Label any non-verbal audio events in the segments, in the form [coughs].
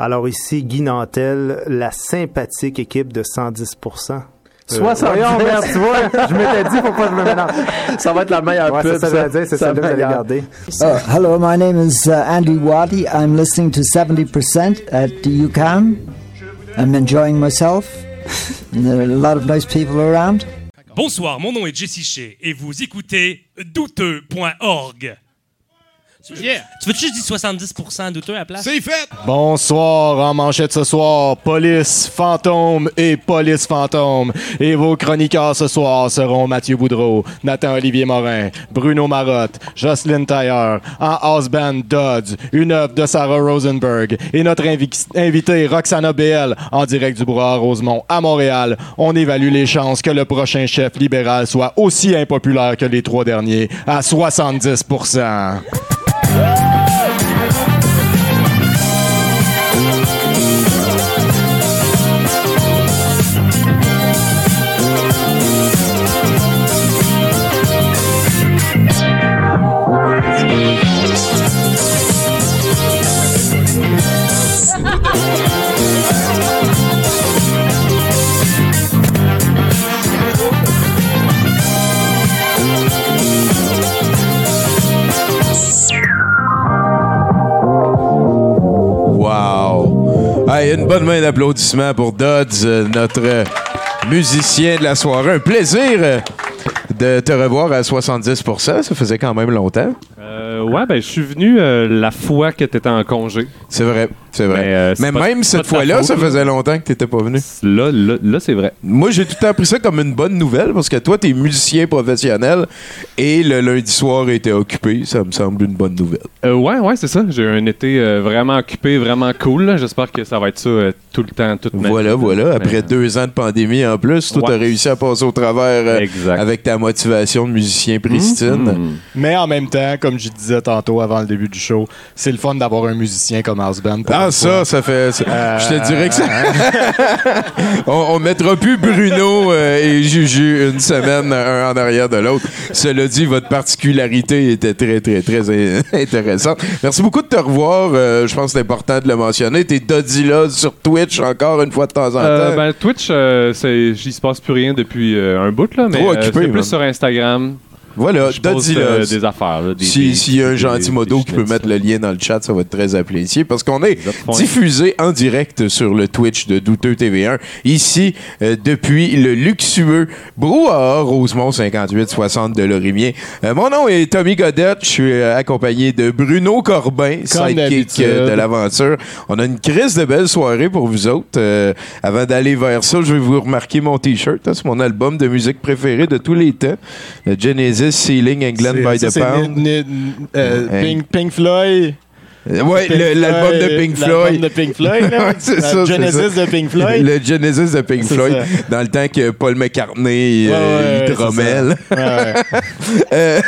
Alors ici, Guy Nantel, la sympathique équipe de 110%. 70. Voyons, merde, tu vois, je m'étais dit pourquoi je me mélange? [laughs] Ça va être la meilleure Ouais, pub. c'est ça, j'allais dire, c'est ça, que vous allez garder. Uh, hello, my name is uh, Andy Waddy. I'm listening to 70% at UCAM. I'm enjoying myself. There are a lot of nice people around. Bonsoir, mon nom est Jesse Shea et vous écoutez douteux.org. Yeah. Tu veux juste dire 70% douteux à la place? C'est fait! Bonsoir, en manchette ce soir, police, fantôme et police fantôme. Et vos chroniqueurs ce soir seront Mathieu Boudreau, Nathan-Olivier Morin, Bruno Marotte, Jocelyn Tailleur, en house band Dodds, une œuvre de Sarah Rosenberg et notre invi- invité Roxana BL en direct du Brouhaha Rosemont à Montréal. On évalue les chances que le prochain chef libéral soit aussi impopulaire que les trois derniers à 70 Wow! Une bonne main d'applaudissements pour Dodds, euh, notre euh, musicien de la soirée. Un plaisir euh, de te revoir à 70% Ça faisait quand même longtemps. Euh, ouais, ben, je suis venu euh, la fois que tu étais en congé. C'est vrai, c'est vrai. Mais, euh, c'est Mais pas- même cette fois-là, ça faisait longtemps que t'étais pas venu. Là, là, là, c'est vrai. Moi, j'ai tout le temps pris ça comme une bonne nouvelle parce que toi, t'es musicien professionnel et le lundi soir était occupé. Ça me semble une bonne nouvelle. Euh, ouais, ouais, c'est ça. J'ai eu un été vraiment occupé, vraiment cool. J'espère que ça va être ça tout le temps, toute ma Voilà, vie. voilà. Après Mais, deux ans de pandémie en plus, toi, Ouais. t'as réussi à passer au travers Exact. avec ta motivation de musicien pristine. Mhm. Mais en même temps, comme je disais tantôt avant le début du show, c'est le fun d'avoir un musicien comme house band. Ah, ça, fois. ça fait. ça- Euh, Je te dirais que ça. [laughs] on, on mettra plus Bruno euh, et Juju une semaine un en arrière de l'autre. Cela dit, votre particularité était très, très, très in- [laughs] intéressante. Merci beaucoup de te revoir. Euh, je pense que c'est important de le mentionner. T'es Dodila sur Twitch encore une fois de temps en temps. Euh, ben, Twitch, euh, c'est- j'y se passe plus rien depuis euh, un bout, là, mais Trop occupé, plus sur Instagram. Voilà, Dodila. euh, des affaires. là, des- Si- des- S'il y a un gentil modo qui peut mettre le lien dans le chat, ça va être très apprécié parce qu'on est diffusé en direct sur le Twitch de Douteux TV1 ici euh, depuis le luxueux Brouhaha Rosemont 5860 de Lorimier. Euh, mon nom est Tommy Godette, je suis accompagné de Bruno Corbin, sidekick d'habitude. euh, de l'aventure. On a une crise de belle soirée pour vous autres. Euh, avant d'aller vers ça, je vais vous remarquer mon t-shirt. hein, c'est mon album de musique préféré de tous les temps. Le Genesis Ceiling England by the Pound. euh, Pink Floyd. Euh, le- l'album de Floyd, Pink l'album Floyd. de Pink Floyd, là. [laughs] Ça, c'est Genesis de Pink Floyd. Le Genesis de Pink Floyd, ça. dans le temps que Paul McCartney Ouais, euh, ouais. [laughs] Euh,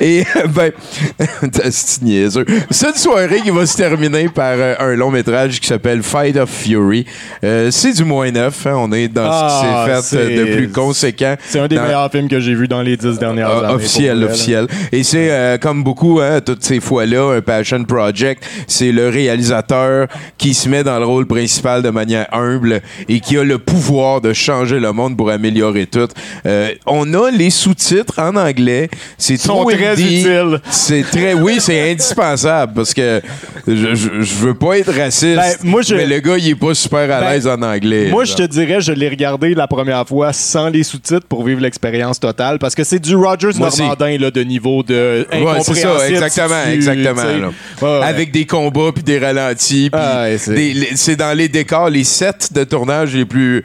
et ben, [laughs] c'est niaiseux. Cette soirée qui va se terminer par euh, un long métrage qui s'appelle Fight of Fury. Euh, c'est du moins neuf. hein. On est dans Ah, ce qui s'est fait euh, de plus conséquent. C'est un des Dans- meilleurs films que j'ai vu dans les dix dernières Ah, années. officiel, officiel. Et c'est euh, comme beaucoup, hein, toutes ces fois-là, un passion project. C'est le réalisateur qui se met dans le rôle principal de manière humble et qui a le pouvoir de changer le monde pour améliorer tout. Euh, on a les sous-titres en anglais. C'est sont trop très utiles. C'est très, oui, c'est [laughs] indispensable parce que je, je, je veux pas être raciste. Ben, moi, je- mais le gars, il est pas super à Ben, l'aise en anglais. Moi, je te dirais, je l'ai regardé la première fois sans les sous-titres pour vivre l'expérience totale parce que c'est du Rogers Moi. Normandin là, de niveau de Ouais, c'est ça, exactement, exactement. tu sais. là. Ouais, ouais. Avec des combats puis des ralentis. Ah, c'est- dans les décors, les sets de tournage les plus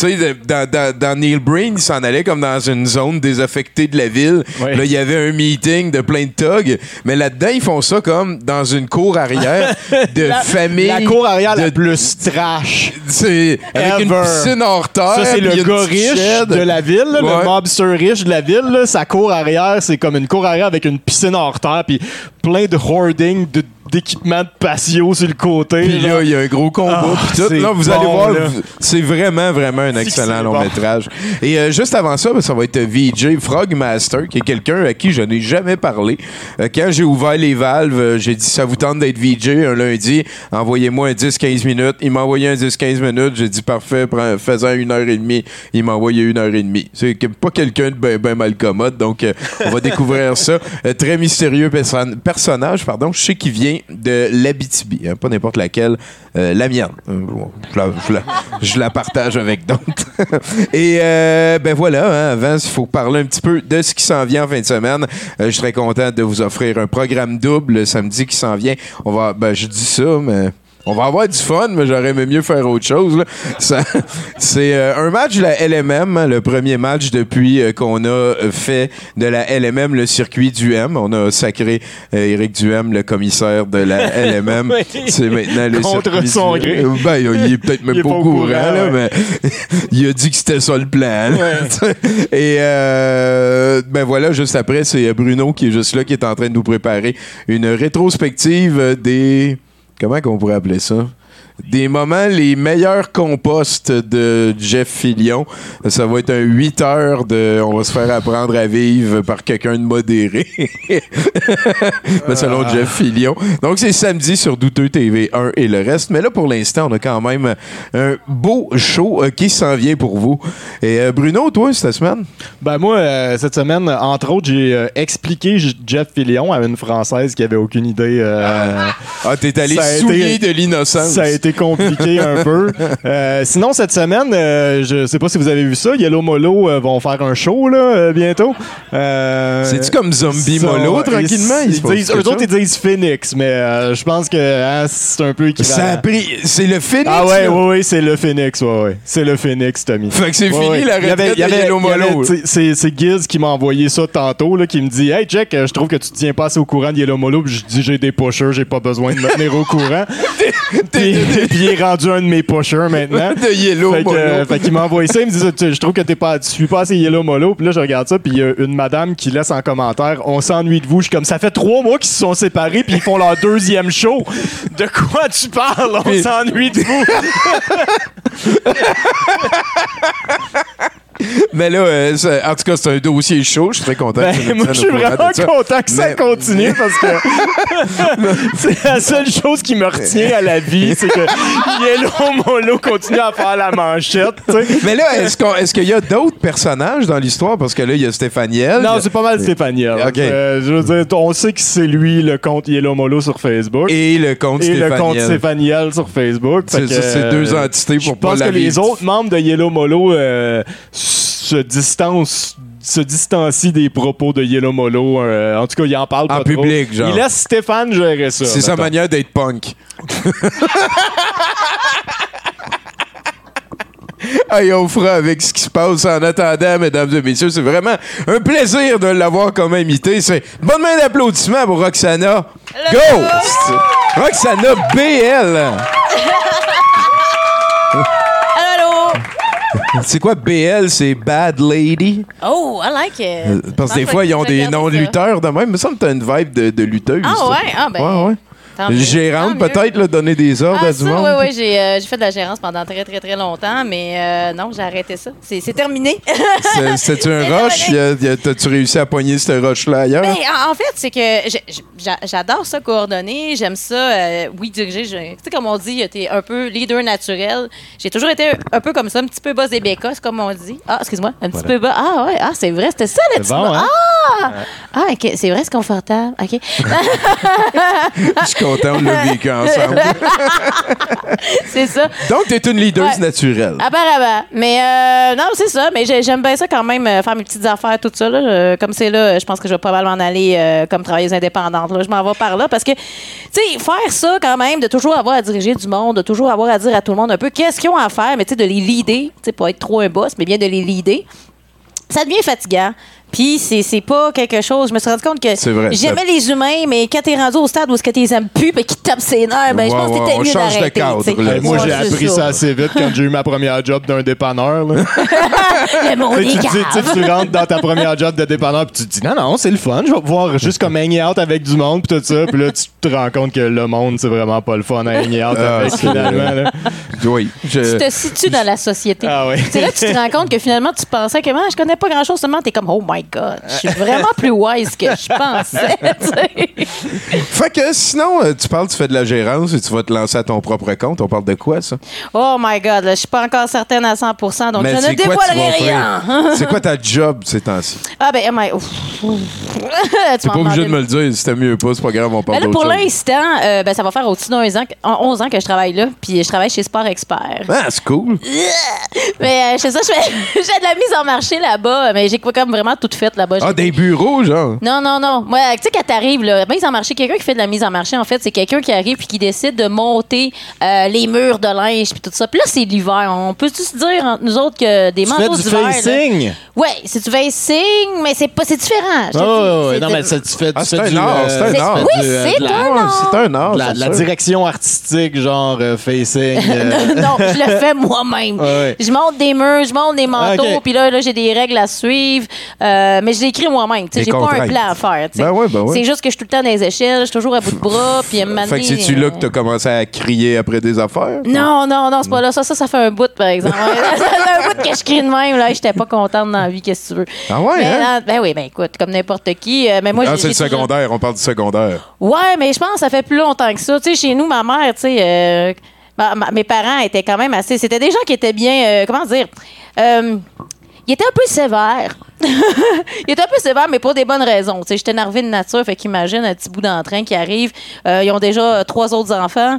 tu sais, dans, dans, dans Neil Breen, il s'en allait comme dans une zone désaffectée de la ville. Ouais. Là, il y avait un meeting de plein de thugs. Mais là-dedans, ils font ça comme dans une cour arrière [laughs] de La- famille. La cour arrière la de- plus trash. C'est avec une piscine hors terre. Ça, c'est le gars riche de la ville, là, Ouais. le mobster riche de la ville. là. sa cour arrière, c'est comme une cour arrière avec une piscine hors terre, puis plein de hoarding de- d'équipements de patio sur le côté. Puis là, il y a un gros combat. Ah, tout. Là, vous bon, allez voir, c'est vraiment, vraiment un excellent long bon. métrage. Et euh, juste avant ça, ben, ça va être VJ Frogmaster, qui est quelqu'un à qui je n'ai jamais parlé. Euh, quand j'ai ouvert les valves, euh, j'ai dit ça vous tente d'être VJ un lundi, envoyez-moi un 10-15 minutes. Il m'a envoyé un 10-15 minutes. J'ai dit parfait, fais-en une heure et demie. Il m'a envoyé une heure et demie. C'est pas quelqu'un de ben, ben mal commode, donc on va [laughs] découvrir ça. Très mystérieux perso- personnage, pardon. Je sais qu'il vient de l'Abitibi, hein, pas n'importe laquelle, euh, la mienne. Euh, je, la, partage avec d'autres. [laughs] Et euh, ben voilà, hein, il faut parler un petit peu de ce qui s'en vient en fin de semaine. Je serais content de vous offrir un programme double le samedi qui s'en vient. On va, ben je dis ça, mais on va avoir du fun, mais j'aurais aimé mieux faire autre chose. C'est euh, un match de la LMM, hein, le premier match depuis euh, qu'on a fait de la LMM le circuit du M. On a sacré euh, Éric Duhem, le commissaire de la [laughs] LMM. Oui. C'est maintenant le Contre circuit son du gré. Ben, il est peut-être même Il est pas, au courant, courant, là, ouais. mais [laughs] il a dit que c'était ça le plan. [laughs] Et euh, ben voilà, juste après, c'est Bruno qui est juste là, qui est en train de nous préparer une rétrospective des... Comment qu'on pourrait appeler ça? Des moments les meilleurs composts de Jeff Fillion. Ça va être un 8 heures de. On va se faire apprendre à vivre par quelqu'un de modéré. [laughs] Ben, selon Ah. Jeff Fillion. Donc, c'est samedi sur Douteux TV 1 et le reste. Mais là, pour l'instant, on a quand même un beau show euh, qui s'en vient pour vous. Et euh, Bruno, toi, cette semaine? Ben moi, euh, cette semaine, entre autres, j'ai euh, expliqué Jeff Fillion à une Française qui avait aucune idée. Ah, t'es allé souiller de l'innocence. Ça a été compliqué un peu. Euh, sinon, cette semaine, euh, je sais pas si vous avez vu ça, Yellow Molo euh, vont faire un show là, euh, bientôt. C'est-tu comme Zombie Molo, tranquillement? Ils, Il se passe disent, eux autres, ils disent Phoenix, mais je pense que hein, c'est un peu équivalent. Ça a pris. C'est le Phoenix. Ah ouais, ouais, c'est le Phoenix, ouais, ouais. C'est le Phoenix, Tommy. Fait que c'est Ouais, fini ouais. la retraite de Yellow Molo. C'est Giz qui m'a envoyé ça tantôt, là, qui me dit Hey Jack, je trouve que tu te tiens pas assez au courant de Yellow Molo. Je dis J'ai des pushers, j'ai pas besoin de me tenir au courant. [laughs] [laughs] puis, il est rendu un de mes pushers maintenant. [laughs] de Yellow Fait que, euh, fait qu'il m'a envoyé ça, il me dit Je trouve que t'es pas, tu suis pas assez Yellow Molo. Puis là, je regarde ça, puis il y a une madame qui laisse en commentaire On s'ennuie de vous. Je suis comme Ça fait trois mois qu'ils se sont séparés, puis ils font leur deuxième show. De quoi tu parles? On s'ennuie de vous. [laughs] Mais là, euh, en tout cas, c'est un dossier chaud. Je suis très content. Ben, que moi, je suis vraiment content que ça Mais- continue parce que [laughs] c'est la seule chose qui me retient à la vie, c'est que Yellow Molo continue à faire la manchette. Mais là, est-ce qu'il y a d'autres personnages dans l'histoire? Parce que là, il y a Stéphaniel. Non, c'est pas mal Stéphaniel. Ok. Euh, je veux dire, on sait que c'est lui le compte Yellow Molo sur Facebook. Et le compte Et le Stéphaniel. compte Stéphaniel sur Facebook. C'est deux euh, entités Je pour pas pense que les autres membres de Yellow Molo euh, se distancent se distancient des propos de Yellow Molo. euh, en tout cas, il en parle En pas public, trop. genre. Il laisse Stéphane gérer ça. C'est sa manière d'être punk. [laughs] Hey, on fera avec ce qui se passe en attendant, mesdames et messieurs. C'est vraiment un plaisir de l'avoir comme invité. C'est une bonne main d'applaudissements pour Roxana. Go! C'est- Roxana BL. [laughs] C'est quoi BL? C'est Bad Lady? Oh, I like it. Euh, Parce que des fois, ils ont des noms de lutteurs de même. Il me semble que t'as une vibe de, de lutteuse. Ah ouais? Ah ben. Ouais, ouais. Tant Gérante, peut-être, donner des ordres Ah, à du ça, monde. oui, oui, j'ai euh, j'ai fait de la gérance pendant très, très, très longtemps, mais euh, non, j'ai arrêté ça. C'est terminé. [laughs] C'est- C'était-tu un rush? T'as-tu réussi à pogner ce rush-là ailleurs? Ben, en en fait, c'est que j'adore ça coordonner, j'aime ça, euh, oui, diriger. Tu sais, comme on dit, t'es un peu leader naturel. J'ai toujours été un peu comme ça, un petit peu bas des bécosses, comme on dit. Ah, excuse-moi, un petit peu bas. Ah, ouais, ah, c'est vrai, c'était ça petit bon, hein? Ah! Ah, ok, c'est vrai, c'est confortable. OK. [laughs] Je content, on l'a vécu ensemble. [laughs] c'est ça. Donc, t'es une leaduse Ouais. naturelle. Apparemment. Mais euh, non, c'est ça. Mais j'ai- j'aime bien ça quand même, euh, faire mes petites affaires, tout ça. là. Euh, comme c'est là, je pense que je vais pas mal m'en aller euh, comme travailleuse indépendante. Là. Je m'en vais par là parce que, tu sais, faire ça quand même, de toujours avoir à diriger du monde, de toujours avoir à dire à tout le monde un peu qu'est-ce qu'ils ont à faire, mais tu sais, de les leader, tu sais, pas être trop un boss, mais bien de les leader, ça devient fatigant. Puis c'est c'est pas quelque chose. Je me suis rendu compte que j'aimais les humains, mais quand t'es rendu au stade où est-ce que t'es aimes plus, et qu'ils te tapent ses nerfs, ben je Ouais, pense que t'étais on mieux change de d'arrêter. moi, j'ai appris ça assez vite quand j'ai eu ma première job d'un dépanneur. là. [laughs] Le monde Tu tu, dis- tu rentres dans ta première job de dépanneur puis tu te dis non non c'est le fun je vais pouvoir juste comme hang out avec du monde puis tout ça puis là tu te rends compte que le monde c'est vraiment pas le fun à hang out Ah, avec finalement là. Oui. je- Tu te situes dans la société. Ah oui. C'est là que tu te rends compte que finalement, tu pensais que Ah, je connais pas grand-chose, seulement t'es comme, oh my God, je suis vraiment plus wise que je pensais. [laughs] tu sais. Fait que sinon, euh, tu parles, tu fais de la gérance et tu vas te lancer à ton propre compte. On parle de quoi, ça? oh my God, là, je suis pas encore certaine à 100% donc Mais je ne dévoilerai rien. [laughs] C'est quoi ta job ces temps-ci? ah ben, my... [laughs] Tu m'en pas obligé de me le dire. T'as mieux pas, c'est pas grave, on parle Ben là, d'autre pour l'instant, euh, ben, ça va faire au-dessus d'un an, que- en 11 ans que je travaille là, puis je travaille chez Sport Expert. Ah, c'est cool. Mais euh, je sais ça, fais de la mise en marché là-bas, mais j'ai quoi comme vraiment tout fait là-bas. Ah, des bureaux, genre? Non, non, non. Moi, tu sais, quand t'arrives, là, mise en marché, quelqu'un qui fait de la mise en marché, en fait, c'est quelqu'un qui arrive puis qui décide de monter euh, les murs de linge puis tout ça. Puis là, c'est l'hiver. On peut tous dire entre nous autres que des tu manteaux du d'hiver. là- facing? Ouais, c'est du facing, mais c'est pas, c'est différent. oh, C'est non mais ça, tu fais, Ah, tu c'est fais un du, art, euh, c'est un art. Oui, du, euh, c'est la- un art. c'est un art. la, c'est la direction artistique genre euh, facing [laughs] euh, non, je le fais moi-même. Je monte des murs, je monte des manteaux, Ah, ok. puis là, là j'ai des règles à suivre. Euh, mais je moi-même. tu sais, Des J'ai pas un plan à faire. tu sais. Ben ouais, ben ouais. C'est juste que je suis tout le temps dans les échelles, je suis toujours à bout de bras, [laughs] puis Fait que c'est-tu là euh, que t'as commencé à crier après des affaires? Non, non, non, c'est pas là. Ça, ça, ça fait un bout, par exemple. [laughs] ça fait un bout que je crie de même. Là, j'étais pas contente dans la vie, qu'est-ce que tu veux. Ah ouais, Mais, hein? ben oui, ben écoute, comme n'importe qui. euh, mais moi, Ah, c'est le toujours- secondaire. On parle du secondaire. Ouais, mais je pense que ça fait plus longtemps que ça. Tu sais, chez nous, ma mère, tu sais, euh, ma- ma- mes parents étaient quand même assez. C'était des gens qui étaient bien. euh, comment dire? Euh, ils étaient un peu sévères. [laughs] ils étaient un peu sévères, mais pour des bonnes raisons. J'étais énervée de nature, fait qu'imagine un petit bout d'entrain qui arrive. Euh, ils ont déjà euh, trois autres enfants.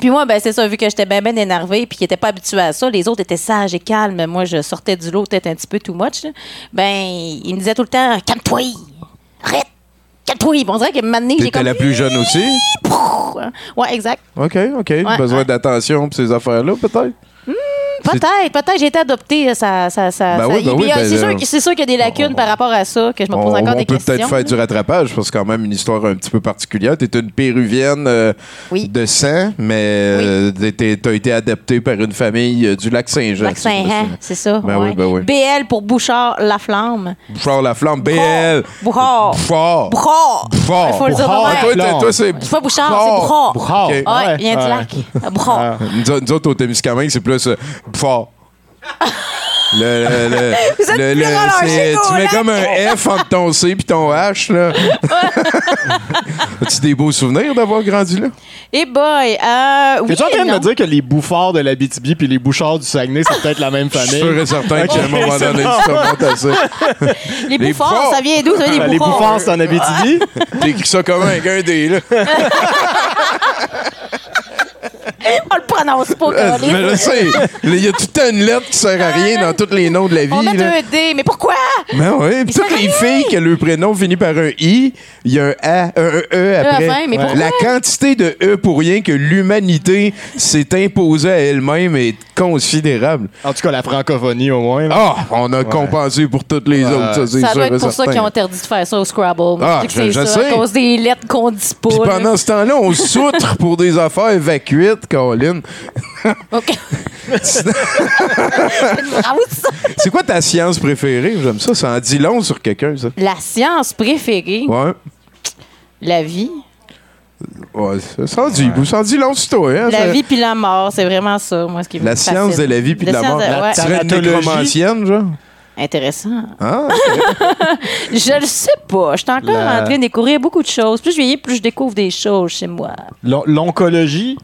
Puis moi, ben c'est ça, vu que j'étais bien, bien énervée puis qu'ils n'étaient pas habitués à ça, les autres étaient sages et calmes. Moi, je sortais du lot peut-être un petit peu too much. là. Ben, ils me disaient tout le temps « Calme-toi! Arrête! Calme-toi! » Puis On dirait que maintenant, j'ai comme... la plus jeune aussi? [laughs] Ouais, exact. OK, OK. Ouais, Besoin ouais. d'attention pour ces affaires-là, peut-être? Peut-être, peut-être. J'ai été adoptée. Ça, ça, ça, Ben ça- oui, ben oui, euh, ben, c'est sûr, euh, c'est sûr qu'il y a des lacunes par rapport à ça, que je me pose On, encore on des peut questions. peut-être faire du rattrapage, parce que c'est quand même une histoire un petit peu particulière. Tu es une péruvienne euh, Oui. de sang, mais tu as été adoptée par une famille du lac Saint-Jean. Lac Saint-Jean, c'est ça. Ben ouais. oui, ben oui. BL pour Bouchard La Flamme. Bouchard la flamme, BL! Bouchard. Bouchard! Bouchard. Bouchard! Il faut le dire toi, toi, c'est. Pas Bouchard, c'est Bouchard. Bouchard. Il vient du lac. Bouchard. Nous, autres- nous autres, au Témiscamingue, c'est plus euh, fort. Le, le, le, [laughs] Vous êtes le- plus le- relâchés c'est- qu'au tu mets lac. comme un F entre ton C et ton H. Là. [laughs] As-tu des beaux souvenirs d'avoir grandi là? Et boy, euh, oui T'es-tu en et train de non. me dire que les bouffards de la BTB puis les bouchards du Saguenay, c'est peut-être la même Je suis famille? sûr et certain qu'à un moment donné, tu remontes à ça. [laughs] Les Les bouffards, bouffards. ça vient d'où? Ça vient des Les bouffards? bouffards, c'est en Abitibi? T'écris ça comme un gars des là. On le prononce pas, Euh, Caroline. Mais je sais, il y a tout le temps une lettre qui sert à rien dans tous les noms de la vie. On met là. un D, mais pourquoi? Ben oui, puis toutes les filles que le prénom finit par un I, il y a un A, un E, E à la après. fin, mais pourquoi? La quantité de E pour rien que l'humanité s'est imposée à elle-même est considérable. En tout cas, la francophonie, au moins. Ah, on a compensé pour toutes les Ouais. autres, ça c'est Ça sûr doit être pour ça qu'ils ont interdit de faire ça au Scrabble. Ah, Je ça, sais. à cause des lettres qu'on là. pendant ce temps-là, on s'outre pour des affaires vacuites, Colin. OK. [laughs] C'est quoi ta science préférée? J'aime ça, ça en dit long sur quelqu'un, ça. La science préférée, Ouais. la vie? Ouais, ça, ça en dit, ça en dit long sur toi, hein? La ça- vie puis la mort, c'est vraiment ça, moi, ce qui me La science de la vie puis de la mort. ouais. Une Thanatologie. nécromancienne, genre? Intéressant. Ah, [laughs] Je le sais pas. Je suis encore La- en train de découvrir beaucoup de choses. Plus je vieillis, plus je découvre des choses chez moi. L'on- L'oncologie?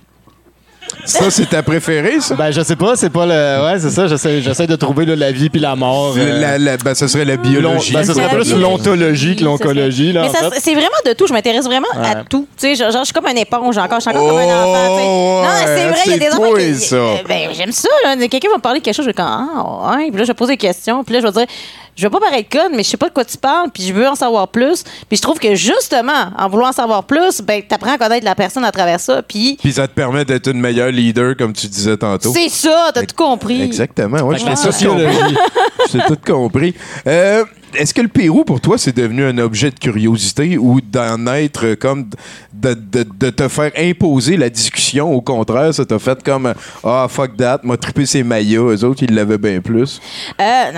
Ça, c'est ta préférée, ça? Ben, je sais pas, c'est pas le. Ouais, c'est ça, j'essaie, j'essaie de trouver là, la vie puis la mort. euh, La- la- ben, ce serait la biologie. Ben, ce serait plus l'ontologie que l'oncologie, là. Mais en ça, fait. c'est vraiment de tout. Je m'intéresse vraiment à tout. Tu sais, genre, je suis comme un éponge encore. Je suis encore comme un enfant. Oh, non, c'est vrai, il y a des enfants qui. ça. Euh, Ben, j'aime ça. là. Quelqu'un va me parler de quelque chose, je vais comme Ah, ouais. Puis là, je vais poser des questions. Puis là, je vais dire Je veux pas paraître conne, mais je sais pas de quoi tu parles. Puis je veux en savoir plus. Puis je trouve que justement, en voulant en savoir plus, ben, t'apprends à connaître la personne à travers ça. Puis Puis ça te permet d'être une meilleure leader, comme tu disais tantôt. c'est ça, t'as tout compris. Exactement, ouais, je la sociologie. [laughs] l'ai tout compris. Euh, Est-ce que le Pérou, pour toi, c'est devenu un objet de curiosité ou d'en être comme de, de- te faire imposer la discussion? Au contraire, ça t'a fait comme Ah, fuck that, m'a trippé ses maillots. Eux autres, ils l'avaient bien plus. Euh,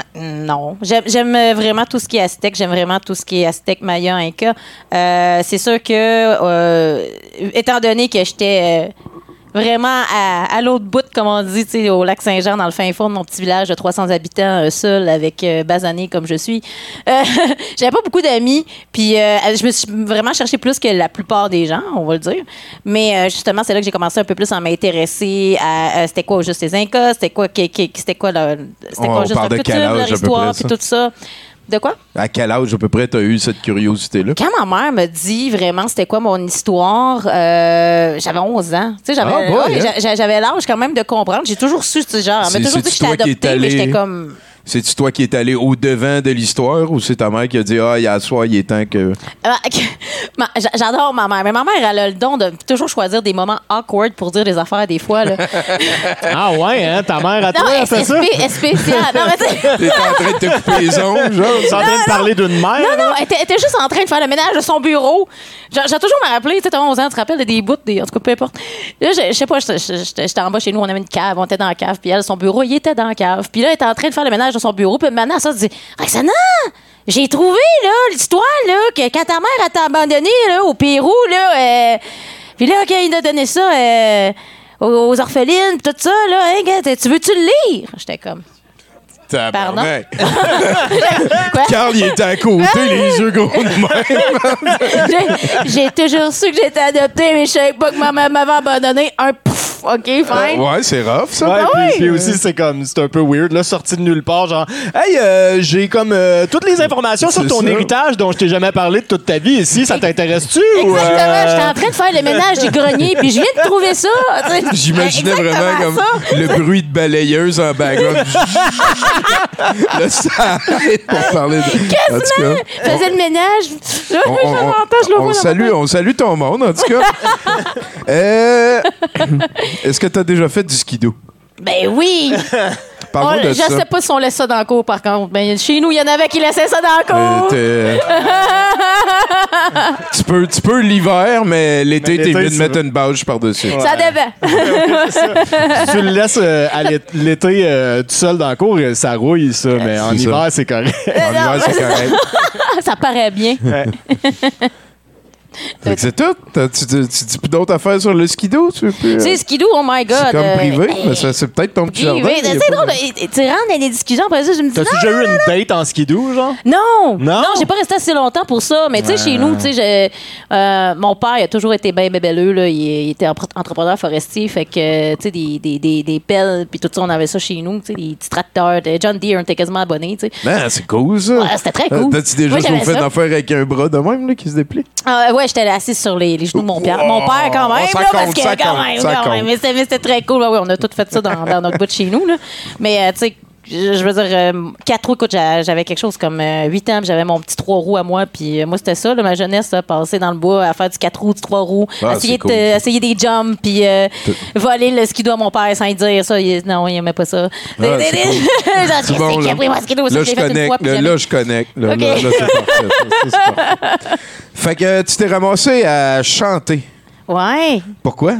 non. J'aime- vraiment tout ce qui est aztèque. J'aime vraiment tout ce qui est aztèque, maya, inca. Euh, c'est sûr que, euh, étant donné que j'étais vraiment à, à l'autre bout, comme on dit, au lac Saint-Jean, dans le fin fond de mon petit village de 300 habitants, euh, seul, avec euh, basané comme je suis, euh, [laughs] j'avais pas beaucoup d'amis. Puis euh, je me suis vraiment cherché plus que la plupart des gens, on va le dire. Mais justement, c'est là que j'ai commencé un peu plus à m'intéresser à, c'était quoi juste les Incas, c'était quoi, c'était quoi, le- c'était On juste quel culture, leur histoire, puis ça? tout ça. De quoi? À quel âge, à peu près, t'as eu cette curiosité-là? Quand ma mère me dit vraiment c'était quoi mon histoire, euh, j'avais 11 ans. Tu sais, j'avais Ah, ouais, hein? j'a- j'avais l'âge quand même de comprendre. J'ai toujours su, tu sais, genre, elle m'a toujours dit que j'étais adoptée, mais j'étais comme. C'est-tu toi qui es allé au-devant de l'histoire ou c'est ta mère qui a dit Ah, il y a soir, il est temps que. [laughs] J'a- J'adore ma mère, mais ma mère, elle a le don de toujours choisir des moments awkward pour dire des affaires des fois. Là. [laughs] Ah ouais, hein, ta mère à toi, fait ça? SP, spécial. Non, mais T'es en train de te couper les ongles, genre? Tu es en train de parler d'une mère? Non, non, elle était, juste en train de faire le ménage de son bureau. J'ai toujours me rappelé, tu sais, t'as 11 ans, tu te rappelles de des bouts, des, en tout cas, peu importe. Là, je, sais pas, j'étais en bas chez nous, on avait une cave, on était dans la cave, puis elle, son bureau, il était dans la cave. Puis là, elle était en train de faire le ménage de son bureau, puis maintenant, ça, se dit Roxana, j'ai trouvé, là, l'histoire, là, que quand ta mère, t'a abandonné, là, au Pérou, là, euh, puis là, quand il a donné ça, euh, aux, orphelines, tout ça, là, hein, tu veux-tu le lire? J'étais comme. Pardon? Tabarnak. [laughs] Carl, il était à côté, les yeux gros de même. J'ai- toujours su que j'étais adoptée, mais je savais pas que ma mère m'avait abandonné. Un pouf, OK, fine. Ouais, c'est rough, ça. Ouais, Ah puis, puis aussi, c'est comme, c'est un peu weird, là, sorti de nulle part, genre, hey, euh, j'ai comme euh, toutes les informations sur ton ça. héritage dont je t'ai jamais parlé de toute ta vie ici, ça t'intéresse-tu? Exactement, euh, j'étais en train de faire le ménage du grenier, puis je viens de trouver ça. J'imaginais vraiment comme ça. le bruit de balayeuse en background. [laughs] là, ça arrête pour parler de. Cas, Je faisais le ménage. Là, on, je on- je le on vois salue, on salue ton monde, en tout cas. [laughs] Euh, [coughs] Est-ce que tu as déjà fait du skido? Ben oui. [laughs] Oh, de je ça. sais pas si on laisse ça dans le cours, par contre. Ben, chez nous, il y en avait qui laissaient ça dans le Euh, cours. [laughs] tu peux, tu peux l'hiver, mais l'été, Mais t'es mieux de mettre une bâche par-dessus. Ça dépend. [laughs] tu le laisses euh, à l'é- l'été euh, tout seul dans le cours, euh, ça rouille, ça, mais en ça. hiver, c'est correct. En hiver, c'est [laughs] correct. ça paraît bien. C'est tout. T'as- Tu, tu, tu dis plus d'autres affaires sur le skido? Tu veux plus, Tu sais, euh, skidoo, oh my God. c'est comme euh, privé, euh, mais ça, c'est peut-être ton petit jardin. C'est drôle. de- et- Tu rentres dans des discussions, après ça, je me dis. T'as-tu non, déjà eu une date en skidoo, genre? Non! Non? j'ai pas resté assez longtemps pour ça. Mais tu sais, chez nous, tu sais, euh, mon père, il a toujours été bien bébelleux. Là. Il, il était entrepreneur forestier. Fait que, tu sais, des, des, des, des pelles, puis tout ça, on avait ça chez nous. Tu sais, des petits tracteurs. de John Deere, on était quasiment abonné, tu sais. Man, c'est cool, ça. Ouais, c'était très cool. Euh, T'as-tu déjà fait une affaire avec un bras de même là, qui se déplie? Ah, ouais, j'étais assise sur les, les genoux de mon père. Mon père, quand même, ça là, parce que quand compte, même, quand même. Mais c'était, mais c'était très cool. Ouais, ouais, on a tout fait ça dans, dans notre bout de chez nous, là. Mais, euh, tu sais, je je veux dire, euh, quatre roues, écoute, j'a- j'avais quelque chose comme euh, huit ans, j'avais mon petit trois roues à moi, puis euh, moi, c'était ça, là, ma jeunesse, là, passer dans le bois à faire du quatre roues, du trois roues, Ah, essayer, cool, des jumps, puis voler le skido à mon père sans lui dire ça. Il- non, il aimait pas ça. Ah. [laughs] [laughs] Genre, bon, là. a pris mon skido, ça, Là, je une connecte. fois, Là, je connecte. Là, Ok. là, là, c'est [laughs] parfait. Fait que tu t'es ramassé à chanter. Ouais. Pourquoi?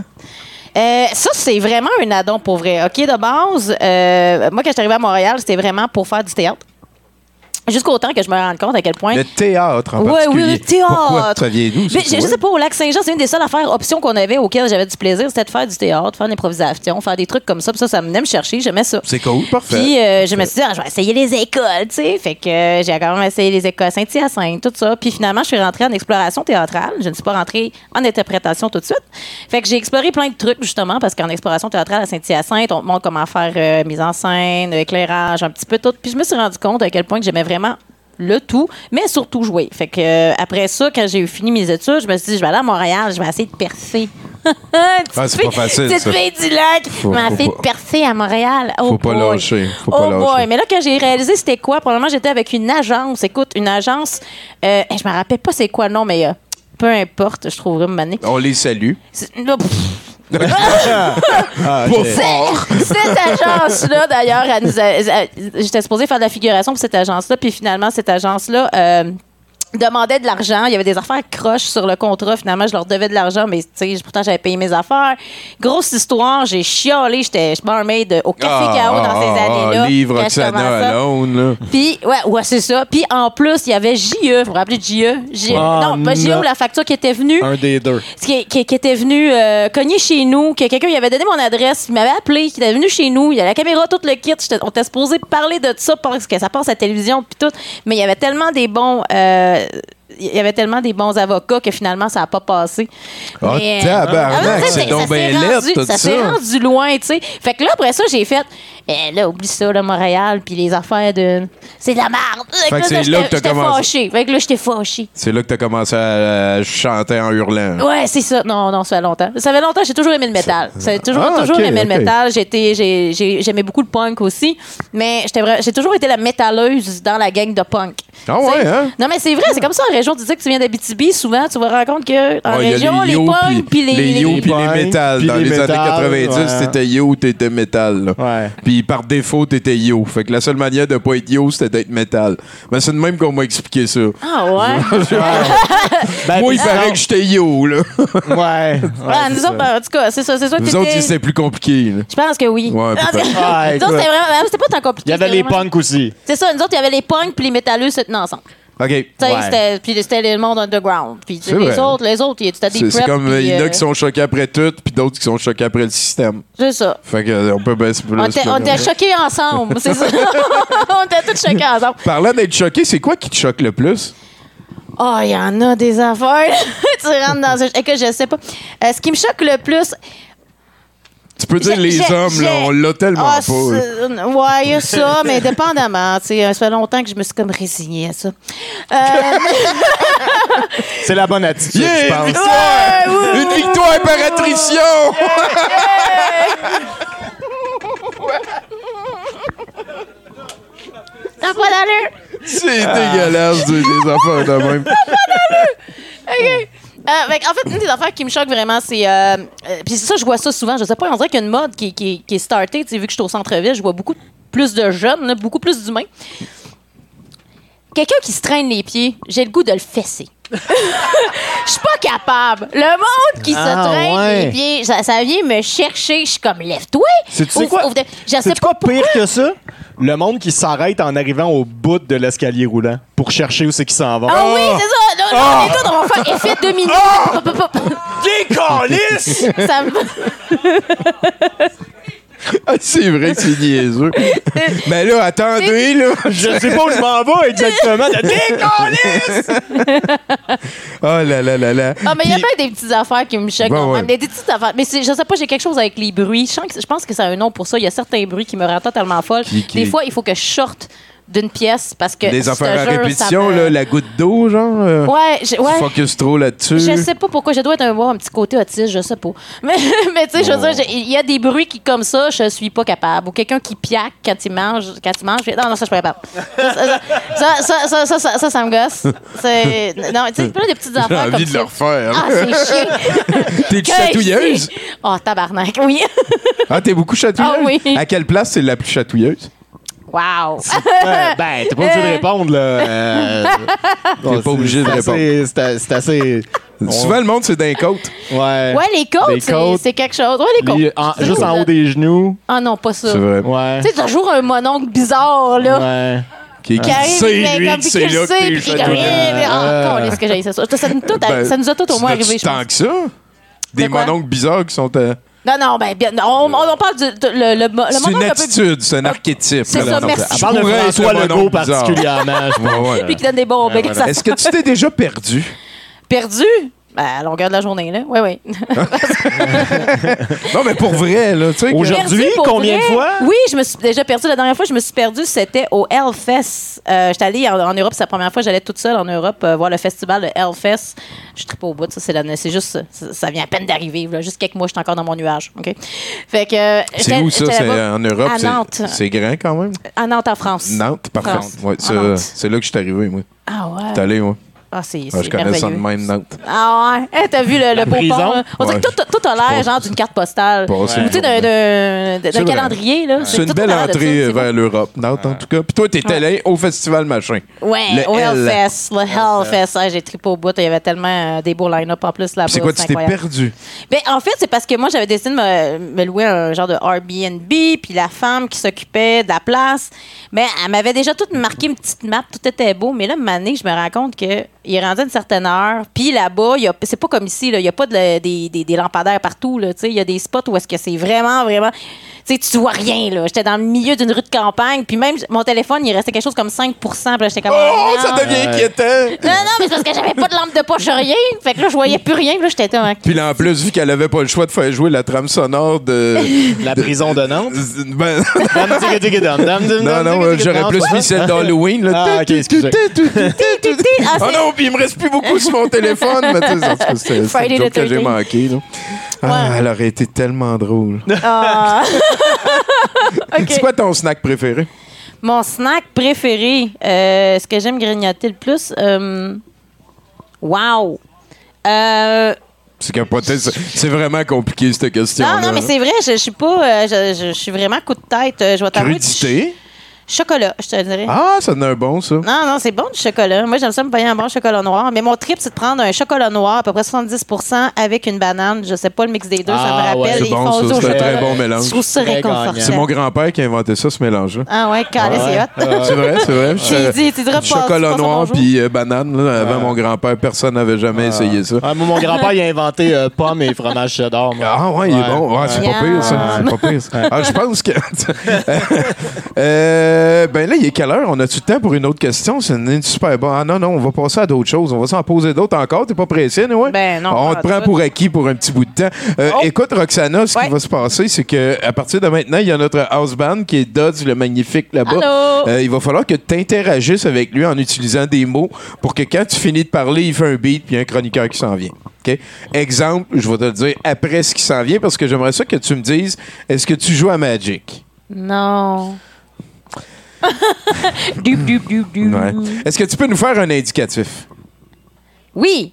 Euh, ça, c'est vraiment un addon pour vrai. OK, de base, euh, moi, quand je suis arrivée à Montréal, c'était vraiment pour faire du théâtre. Jusqu'au temps que je me rende compte à quel point. Le théâtre en particulier. oui, le théâtre. Pourquoi? Mais tu je, sais pas, au lac Saint-Jean, c'est une des seules affaires, options qu'on avait auxquelles j'avais du plaisir, c'était de faire du théâtre, faire de l'improvisation, faire des trucs comme ça. Puis ça, ça venait me chercher, j'aimais ça. C'est cool, parfait. Puis euh, je me suis dit, ah, je vais essayer les écoles, tu sais. Fait que euh, j'ai quand même essayé les écoles Saint-Hyacinthe, tout ça. Puis finalement, je suis rentrée en exploration théâtrale. Je ne suis pas rentrée en interprétation tout de suite. Fait que j'ai exploré plein de trucs, justement, parce qu'en exploration théâtrale à Saint-Hyacinthe, on te montre comment faire euh, mise en scène, éclairage, un petit peu tout. Puis je me suis rendu compte à quel point que j'aimais vraiment le tout, mais surtout jouer. Fait que euh, après ça, quand j'ai eu fini mes études, je me suis dit, je vais aller à Montréal, je vais essayer de percer. [laughs] Ah, c'est pas facile, Petite ça. fille du lac, Faut- m'a fait pas- percer à Montréal. Oh Faut pas boy. lâcher. Faut pas oh lâcher. boy. Mais là, quand j'ai réalisé c'était quoi, probablement j'étais avec une agence. Écoute, une agence, euh, je me rappelle pas c'est quoi le nom, mais euh, peu importe, je trouverai me maner. On les salue. C'est- là, pff, Fort. cette agence-là, d'ailleurs, j'étais supposée faire de la figuration pour cette agence-là, puis finalement, cette agence-là euh, demandait de l'argent. Il y avait des affaires croches sur le contrat. Finalement, je leur devais de l'argent, mais tu sais, pourtant, j'avais payé mes affaires. Grosse histoire, j'ai chialé. J'étais barmaid au Café K.O. dans ces années-là. Ah, livre quand je Oksana. Alone, là. Puis, ouais, ouais, c'est ça. Puis, en plus, il y avait JE. Vous vous rappelez de JE? JE Ah, non, pas JE, la facture qui était venue Un des deux. qui, qui- qui était venu euh, cogner chez nous, que quelqu'un il avait donné mon adresse, il m'avait appelé, qui était venu chez nous, il y a la caméra, tout le kit. On était supposé parler de ça parce que ça passe à la télévision puis tout. Mais il y avait tellement des bons. euh, il y avait tellement des bons avocats que finalement, ça n'a pas passé. Mais, euh, tabarnak, ah, c'est ça donc s'est rendu- laid, tout Ça s'est rendu loin, tu sais. Fait que là, après ça, j'ai fait, eh, là, oublie ça, là, Montréal, puis les affaires de. C'est de la merde. Fait que c'est là que t'as commencé. fâchée. Fait que là, j'étais fâchée. C'est là que t'as commencé à, à chanter en hurlant. Ouais, c'est ça. Non, non, ça fait longtemps. Ça fait longtemps, j'ai toujours aimé le métal. J'ai toujours, Ah, toujours ok, aimé ok. le métal. J'aimais beaucoup le punk aussi. Mais j'ai toujours été la métalleuse dans la gang de punk. Ah ouais, hein? Non, mais c'est vrai, c'est comme ça en région. Tu disais que tu viens d'Abitibi, souvent, tu vas rendre compte que en Ouais, il y a région, les, yo punks, puis les. les yo les- puis les métal. puis Dans les les, années métal, 90, ouais. t'étais yo, t'étais métal. là. Ouais. Puis par défaut, t'étais yo. Fait que la seule manière de pas être yo, c'était d'être métal. Mais c'est de même qu'on m'a expliqué ça. Ah ouais? [laughs] [laughs] Ben, Moi, il paraît que j'étais yo, là. Ouais. ouais, [laughs] c'est nous ça. autres, ben, en tout cas, c'est ça. C'est ça que Vous autres, c'était plus compliqué. là. Je pense que oui. Ouais, Ah, nous c'était vraiment- c'était pas tant compliqué. Il y avait les vraiment- punks aussi. C'est ça, nous autres, il y avait les punks puis les métalleux se tenaient ensemble. OK. Tu sais, Ouais. c'était- Puis c'était le monde underground. Puis les vrai. autres, les autres, des C'est comme, il y en a qui sont choqués après tout, puis d'autres qui sont choqués après le système. C'est ça. Fait que, euh, on peut baisser plus. On était, on était choqués ensemble, c'est ça. [laughs] [laughs] on était tous choqués ensemble. Parlant d'être choqué, c'est quoi qui te choque le plus? Oh, il y en a des affaires. [laughs] tu rentres dans ce... Écoute, je sais pas. Euh, ce qui me choque le plus... Tu peux dire les hommes, là, on l'a tellement Ah, pas. Ouais, il y a ça, mais dépendamment. Tu sais, ça fait longtemps que je me suis comme résignée à ça. Euh, [laughs] C'est la bonne attitude, Yeah, je une pense. victoire! Ouais, oui, une victoire par attrition! T'as pas d'allure. C'est dégueulasse, des, affaires de même. OK. Euh, en fait, une des affaires qui me choque vraiment, c'est. euh, euh, Puis ça, je vois ça souvent. Je sais pas, on dirait qu'il mode qui, qui, qui est startée. Vu que je suis au centre-ville, je vois beaucoup plus de jeunes, beaucoup plus d'humains. Quelqu'un qui se traîne les pieds, j'ai le goût de le fesser. Je suis pas capable. Le monde qui Ah, se traîne ouais. les pieds, ça, ça vient me chercher. Je suis comme, lève-toi. C'est quoi? ouvre de- Je sais C'est pas quoi pire que ça? Le monde qui s'arrête en arrivant au bout de l'escalier roulant pour chercher où c'est qu'ils s'en vont. Ah oui, c'est ça. Non, non, écoute, on va faire effet. Pop, pop, pop. Décalisse! Ça me- [laughs] [laughs] Ah, c'est vrai que c'est niaiseux. Mais [laughs] là, attendez, là. Je sais pas où je m'en vais exactement. [laughs] Décalisse! Oh là là là là. Ah, mais il y a Puis- plein des petites affaires qui me choquent quand ouais. même. Des, des petites affaires. Mais c'est- je sais pas, j'ai quelque chose avec les bruits. Je, sens que- je pense que ça a un nom pour ça. Il y a certains bruits qui me rendent totalement folle. Qui- qui- Des fois, il faut que je sorte d'une pièce parce que. Des affaires à jure, répétition, me- là, la goutte d'eau, genre. euh, Ouais, je- Tu focuses trop là-dessus. Je sais pas pourquoi. Je dois être un, un petit côté autiste, je sais pas. [laughs] Mais, mais tu sais, je veux dire, j'ai- il y a des bruits qui, comme ça, je suis pas capable. Ou quelqu'un qui piaque quand il mange. Quand il mange je fais, non, non, ça, je suis pas capable. Ça, ça, ça, ça, ça, ça, me gosse. C'est- Non, tu sais, plein de petites [laughs] J'ai affaires comme envie de ça. le refaire. Ah, c'est chiant. [laughs] T'es-tu chatouilleuse? Oh, tabarnak, oui. Ah, t'es beaucoup chatouilleuse? Ah oui. À quelle place c'est la plus chatouilleuse? Wow. Euh, ben, t'es pas obligé de répondre, là. Euh, [laughs] T'es pas obligé de c'est répondre. assez- C'est assez- c'est assez. [laughs] Souvent, le monde, c'est d'un côte. Ouais. Ouais, les côtes, Les c'est- côtes. c'est quelque chose. Ouais, les côtes. Les- en- C'est juste en haut des genoux. Ah non, pas ça. C'est vrai. Ouais. Tu sais, toujours un mononcle bizarre, là. Ouais. Qui, Qui arrive, sait, mais lui, c'est là que sait, t'es jeune. arrive. Ah, câlisse que j'ai ça. Ça, ça nous tout- Ben, ça nous a tous au moins arrivé, je tant pense. que ça? Des mononcles bizarres qui sont... Non, non, ben, bien, on, on, on parle du de- le, le, le C'est moment une un peu- attitude, c'est un archétype. C'est là, ça, dans merci. ça. À Je part de pourrais être François un Legault bizarre. particulièrement, je Ouais, ouais. Puis qui donne des bons becs. Est-ce que tu t'es déjà perdu? Perdu? Ben, à longueur de la journée, là. Oui, oui. Non, mais pour vrai, là, tu sais. Aujourd'hui, combien de fois? Oui, je me suis déjà perdue. La dernière fois, je me suis perdue, c'était au Hellfest. Euh, J'étais allée en, en Europe, c'est la première fois que j'allais toute seule en Europe euh, voir le festival de Hellfest. Je suis pas au bout de ça, c'est la- c'est juste, ça, ça vient à peine d'arriver. là. Juste quelques mois, j'étais encore dans mon nuage. OK? Fait que. euh, C'est où ça? C'est en Europe? À c'est- Nantes. C'est grand quand même? À Nantes, en France. Nantes, parfait. France. Ouais, c'est là que je suis arrivé, moi. Ah ouais. T'es allé, moi. Ah, c'est Ah, c'est je connais ça de merveilleux. même, Nantes. Ah ouais. Hein, T'as vu le, le? On dirait que Ouais. tout, tout a l'air genre d'une carte postale. Ou tu sais, d'un- calendrier. là. C'est une belle entrée vers l'Europe, Nantes, en tout cas. Puis toi, t'es allé au festival machin. Ouais, Le au. Hellfest. Le Hellfest. Ouais, j'ai trippé au bout. Il y avait tellement euh, des beaux line-up en plus là-bas. C'est quoi, tu t'es perdu? Ben, en fait, c'est parce que moi, j'avais décidé de me, me louer un genre de Airbnb, puis la femme qui s'occupait de la place, ben, elle m'avait déjà tout marqué une petite map, tout était beau, mais là, année, je me rends compte qu'il est rendu à une certaine heure, puis là-bas, il c'est pas comme ici, il n'y a pas des, lampadaires partout, il y a des spots où est-ce que c'est vraiment, vraiment, sais, tu vois rien, là. J'étais dans le milieu d'une rue de campagne, puis même mon téléphone, il restait quelque chose comme 5 puis là, j'étais comme... Oh, non. ça devient inquiétant! Non, non, mais c'est parce que j'avais pas de lampe de poche, rien. Fait que là, je voyais plus rien. Puis là, j'étais comme. Puis là, en plus, vu qu'elle avait pas le choix de faire jouer la trame sonore de. La prison de Nantes? [laughs] Ben, non, non, euh, j'aurais plus mis celle d'Halloween. là. Ah, ok. Ah, Oh non, puis il me reste plus beaucoup sur mon téléphone. Mais tu sais, en tout cas, c'était c'est [laughs] que j'ai 13. manqué. Là. Ah, Ouais. elle aurait été tellement drôle. Ah. [laughs] [laughs] C'est quoi ton snack préféré? Mon snack préféré, euh, ce que j'aime grignoter le plus, euh, wow. Euh, C'est vraiment compliqué, cette question non, non, mais c'est vrai, je, je suis pas. euh, je, je- je suis vraiment coup de tête. Euh, Je vais Crudité? Ch- Chocolat, je te dirais. Ah, ça donne un bon, ça. Non, non, c'est bon du chocolat. Moi, j'aime ça me payer un bon chocolat noir. Mais mon trip, c'est de prendre un chocolat noir, à peu près 70% avec une banane. Je sais pas le mix des deux, ça Ah, me ouais. rappelle. C'est les bon, ça, c'est un très bon mélange. Je trouve ça réconfortant. C'est mon grand-père qui a inventé ça, ce mélange-là. Ah ouais, calé, c'est hot. C'est vrai, c'est vrai. J'ai dit, tu diras pas- Chocolat noir puis euh, banane. Là, avant mon grand-père, personne n'avait jamais essayé ça. Ah, moi, mon grand-père, il a inventé euh, pommes et fromage cheddar. moi. Ah ouais, il est bon. Ouais, c'est pas pire, ça. C'est pas pire. Ah, je pense que... [laughs] Euh, ben là, il est quelle heure? On a-tu le temps pour une autre question? C'est une super bon. Ah non, non, on va passer à d'autres choses. On va s'en poser d'autres encore. T'es pas pressé, ouais? Ben non, On te prend tout. pour acquis pour un petit bout de temps. Euh, Oh. Écoute, Roxana, ce qui va se passer, c'est que à partir de maintenant, il y a notre house band qui est Dodds le Magnifique là-bas. Euh, il va falloir que tu interagisses avec lui en utilisant des mots pour que quand tu finis de parler, il fait un beat puis un chroniqueur qui s'en vient. Exemple, je vais te le dire après ce qui s'en vient parce que j'aimerais ça que tu me dises est-ce que tu joues à Magic? Non. Dup, dup, dup, dup. Ouais. Est-ce que tu peux nous faire un indicatif? Oui.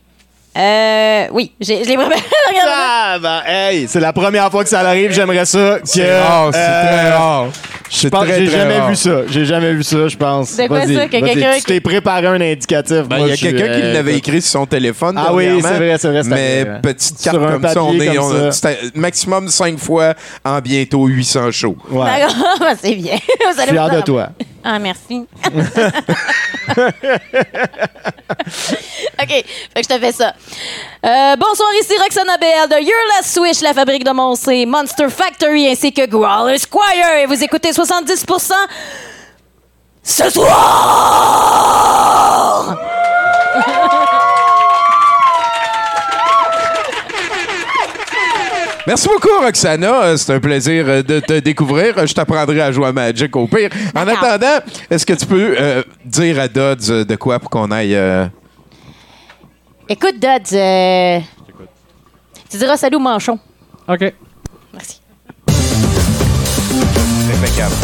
Euh, oui, j'ai- je l'ai préparé. Regarde. Ah, ben, hey, c'est la première fois que ça arrive. J'aimerais ça que. C'est rare, c'est euh, très rare. Je C'est pense j'ai jamais rare. vu ça. J'ai jamais vu ça, je pense. De quoi ça, que quelqu'un Tu t'es préparé un indicatif. Ben, il y a quelqu'un qui euh, l'avait écrit sur son téléphone. Ah oui, c'est vrai, c'est vrai, c'est Mais vrai. petite Sur carte un comme ça, on est comme on a- ça. c'était maximum cinq fois en bientôt 800 shows. Ouais. D'accord, [laughs] ben, c'est bien. [laughs] Vous Je allez suis fier de toi. Ah, merci. [laughs] OK, fait que je te fais ça. Euh, bonsoir, ici Roxana Bell de Your Last Swish, la fabrique de et Monster Factory, ainsi que Growler Squire. Et vous écoutez 70% ce soir! Merci beaucoup, Roxana. Euh, C'est un plaisir euh, de te découvrir. Je t'apprendrai à jouer à Magic au pire. En attendant, est-ce que tu peux euh, dire à Dodds de quoi pour qu'on aille. euh, Écoute, Dodds, euh, tu diras salut au manchon. OK. Merci. Impeccable.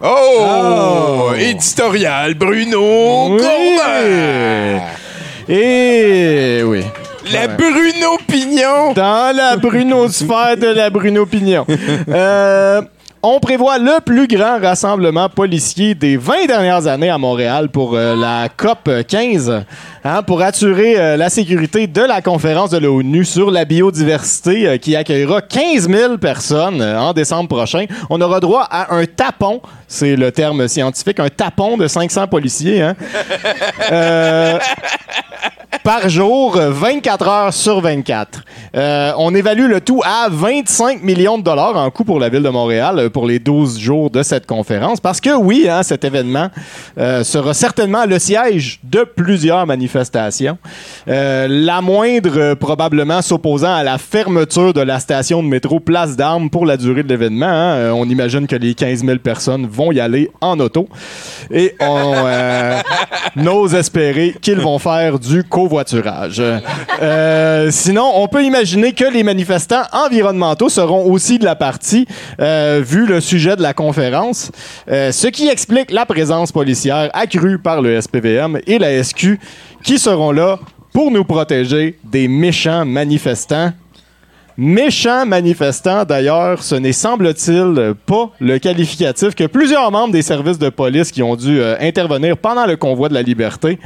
Oh! Éditorial Bruno Oui. Et oui. La Bruno Pignon! Dans la Bruno sphère de la Bruno Pignon. [laughs] Euh, On prévoit le plus grand rassemblement policier des 20 dernières années à Montréal pour euh, la COP 15, hein, pour assurer euh, la sécurité de la conférence de l'ONU sur la biodiversité euh, qui accueillera 15 000 personnes euh, en décembre prochain. On aura droit à un tapon, c'est le terme scientifique, un tapon de 500 policiers. Hein. [laughs] Par jour, euh, 24 heures sur 24. Euh, on évalue le tout à 25 millions de dollars en coût pour la ville de Montréal pour les 12 jours de cette conférence. Parce que oui, hein, cet événement sera certainement le siège de plusieurs manifestations. Euh, la moindre, euh, probablement, s'opposant à la fermeture de la station de métro Place d'Armes pour la durée de l'événement. hein. Euh, on imagine que les 15 000 personnes vont y aller en auto. Et on [laughs] n'ose espérer qu'ils vont faire du covoiturage. Sinon, on peut imaginer que les manifestants environnementaux seront aussi de la partie, vu le sujet de la conférence, ce qui explique la présence policière accrue par le SPVM et la SQ qui seront là pour nous protéger des méchants manifestants. Méchants manifestants, d'ailleurs, ce n'est, semble-t-il, pas le qualificatif que plusieurs membres des services de police qui ont dû euh, intervenir pendant le convoi de la liberté